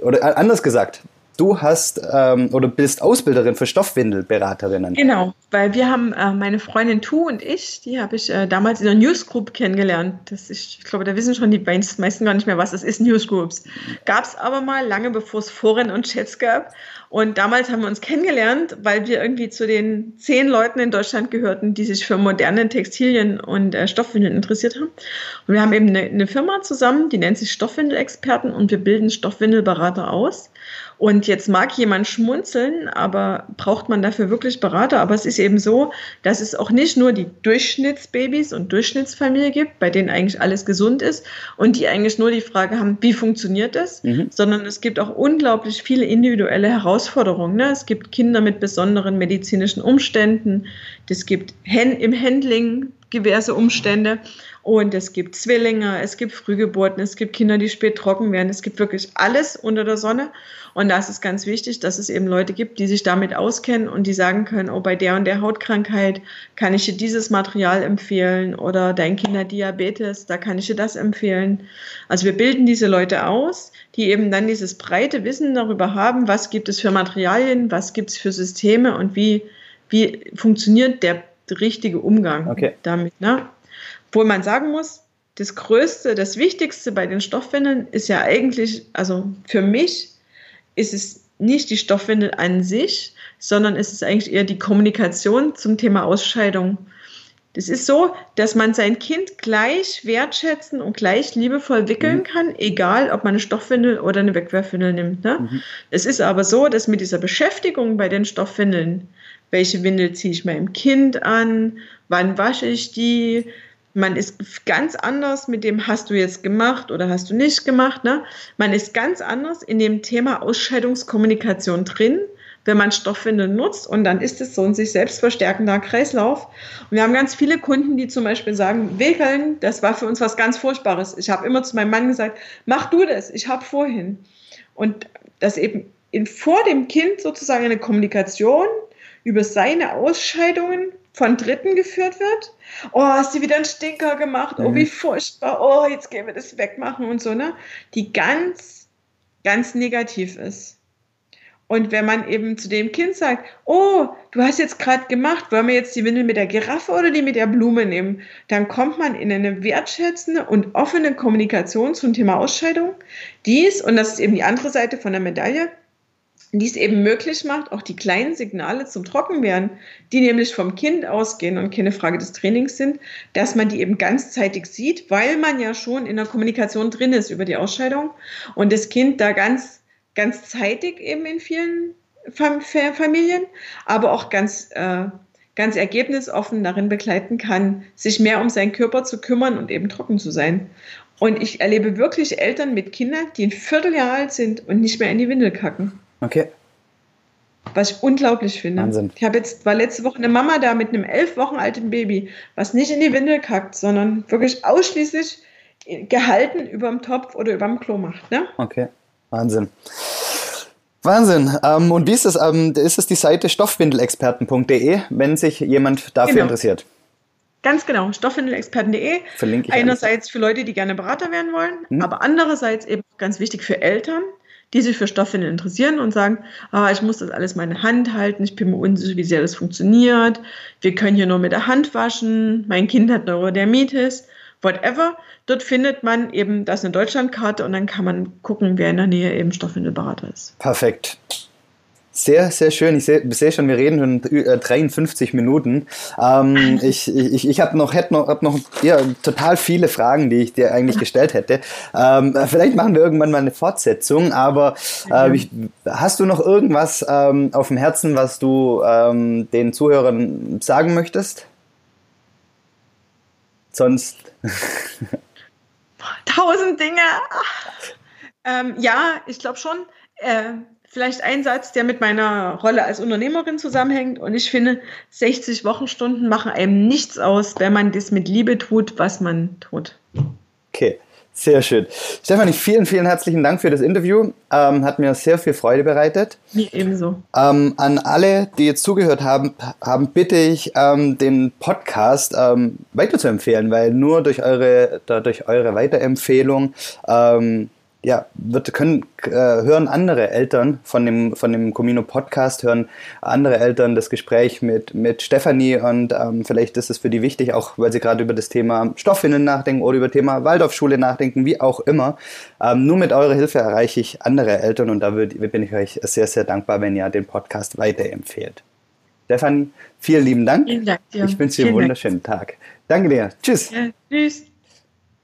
oder anders gesagt, Du hast ähm, oder bist Ausbilderin für Stoffwindelberaterinnen. Genau, weil wir haben äh, meine Freundin Tu und ich, die habe ich äh, damals in der Newsgroup kennengelernt. Das ist, ich glaube, da wissen schon die meisten gar nicht mehr, was es ist, Newsgroups. Gab es aber mal lange bevor es Foren und Chats gab. Und damals haben wir uns kennengelernt, weil wir irgendwie zu den zehn Leuten in Deutschland gehörten, die sich für moderne Textilien und äh, Stoffwindeln interessiert haben. Und wir haben eben eine, eine Firma zusammen, die nennt sich Stoffwindelexperten und wir bilden Stoffwindelberater aus. Und jetzt mag jemand schmunzeln, aber braucht man dafür wirklich Berater? Aber es ist eben so, dass es auch nicht nur die Durchschnittsbabys und Durchschnittsfamilie gibt, bei denen eigentlich alles gesund ist und die eigentlich nur die Frage haben, wie funktioniert das? Mhm. Sondern es gibt auch unglaublich viele individuelle Herausforderungen. Ne? Es gibt Kinder mit besonderen medizinischen Umständen. Es gibt im Handling diverse Umstände. Und es gibt Zwillinge, es gibt Frühgeburten, es gibt Kinder, die spät trocken werden. Es gibt wirklich alles unter der Sonne. Und da ist ganz wichtig, dass es eben Leute gibt, die sich damit auskennen und die sagen können, oh, bei der und der Hautkrankheit kann ich dir dieses Material empfehlen oder dein Kind hat Diabetes, da kann ich dir das empfehlen. Also wir bilden diese Leute aus, die eben dann dieses breite Wissen darüber haben, was gibt es für Materialien, was gibt es für Systeme und wie, wie funktioniert der richtige Umgang okay. damit. Ne? Obwohl man sagen muss, das Größte, das Wichtigste bei den Stoffwindeln ist ja eigentlich, also für mich ist es nicht die Stoffwindel an sich, sondern es ist eigentlich eher die Kommunikation zum Thema Ausscheidung. Das ist so, dass man sein Kind gleich wertschätzen und gleich liebevoll wickeln mhm. kann, egal ob man eine Stoffwindel oder eine Wegwerfwindel nimmt. Ne? Mhm. Es ist aber so, dass mit dieser Beschäftigung bei den Stoffwindeln, welche Windel ziehe ich meinem Kind an, wann wasche ich die, man ist ganz anders mit dem, hast du jetzt gemacht oder hast du nicht gemacht. Ne? Man ist ganz anders in dem Thema Ausscheidungskommunikation drin, wenn man Stoffwindeln nutzt. Und dann ist es so ein sich selbst verstärkender Kreislauf. Und wir haben ganz viele Kunden, die zum Beispiel sagen, Wickeln, das war für uns was ganz Furchtbares. Ich habe immer zu meinem Mann gesagt, mach du das, ich habe vorhin. Und das eben in, vor dem Kind sozusagen eine Kommunikation über seine Ausscheidungen von Dritten geführt wird. Oh, hast du wieder einen Stinker gemacht? Oh, wie mhm. furchtbar. Oh, jetzt gehen wir das wegmachen und so, ne? Die ganz, ganz negativ ist. Und wenn man eben zu dem Kind sagt, oh, du hast jetzt gerade gemacht, wollen wir jetzt die Windel mit der Giraffe oder die mit der Blume nehmen, dann kommt man in eine wertschätzende und offene Kommunikation zum Thema Ausscheidung. Dies, und das ist eben die andere Seite von der Medaille, die es eben möglich macht, auch die kleinen Signale zum Trockenwerden, die nämlich vom Kind ausgehen und keine Frage des Trainings sind, dass man die eben ganzzeitig sieht, weil man ja schon in der Kommunikation drin ist über die Ausscheidung und das Kind da ganz, ganz zeitig eben in vielen Familien, aber auch ganz, äh, ganz ergebnisoffen darin begleiten kann, sich mehr um seinen Körper zu kümmern und eben trocken zu sein. Und ich erlebe wirklich Eltern mit Kindern, die ein Vierteljahr alt sind und nicht mehr in die Windel kacken. Okay. Was ich unglaublich finde. Wahnsinn. Ich habe jetzt, war letzte Woche eine Mama da mit einem elf Wochen alten Baby, was nicht in die Windel kackt, sondern wirklich ausschließlich gehalten über dem Topf oder über dem Klo macht. Ne? Okay, Wahnsinn. Wahnsinn. Ähm, und wie ist das? Ähm, ist es die Seite stoffwindelexperten.de, wenn sich jemand dafür genau. interessiert? Ganz genau, stoffwindelexperten.de. Verlinke ich Einerseits alles. für Leute, die gerne Berater werden wollen, hm. aber andererseits eben ganz wichtig für Eltern, die sich für Stoffwindeln interessieren und sagen, ah, ich muss das alles meine Hand halten, ich bin mir unsicher, wie sehr das funktioniert, wir können hier nur mit der Hand waschen, mein Kind hat Neurodermitis, whatever. Dort findet man eben das eine Deutschlandkarte und dann kann man gucken, wer in der Nähe eben Stoffwindelberater ist. Perfekt. Sehr, sehr schön. Ich sehe seh schon, wir reden schon 53 äh, Minuten. Ähm, ich ich, ich habe noch, hätte noch, hab noch ja, total viele Fragen, die ich dir eigentlich gestellt hätte. Ähm, vielleicht machen wir irgendwann mal eine Fortsetzung, aber äh, ich, hast du noch irgendwas ähm, auf dem Herzen, was du ähm, den Zuhörern sagen möchtest? Sonst. Tausend Dinge. Ähm, ja, ich glaube schon. Äh, vielleicht ein Satz, der mit meiner Rolle als Unternehmerin zusammenhängt. Und ich finde, 60 Wochenstunden machen einem nichts aus, wenn man das mit Liebe tut, was man tut. Okay. Sehr schön. Stefanie, vielen, vielen herzlichen Dank für das Interview. Ähm, hat mir sehr viel Freude bereitet. Mir ebenso. Ähm, an alle, die jetzt zugehört haben, haben bitte ich, ähm, den Podcast ähm, weiter zu empfehlen, weil nur durch eure, durch eure Weiterempfehlung ähm, ja, wird, können, äh, hören andere Eltern von dem, von dem Comino Podcast, hören andere Eltern das Gespräch mit, mit Stefanie und ähm, vielleicht ist es für die wichtig, auch weil sie gerade über das Thema Stoffhinnen nachdenken oder über Thema Waldorfschule nachdenken, wie auch immer. Ähm, nur mit eurer Hilfe erreiche ich andere Eltern und da würd, bin ich euch sehr, sehr dankbar, wenn ihr den Podcast weiterempfehlt. Stefanie, vielen lieben Dank. Vielen Dank dir. Ich wünsche dir einen wunderschönen Dank. Tag. Danke dir. Tschüss. Ja, tschüss.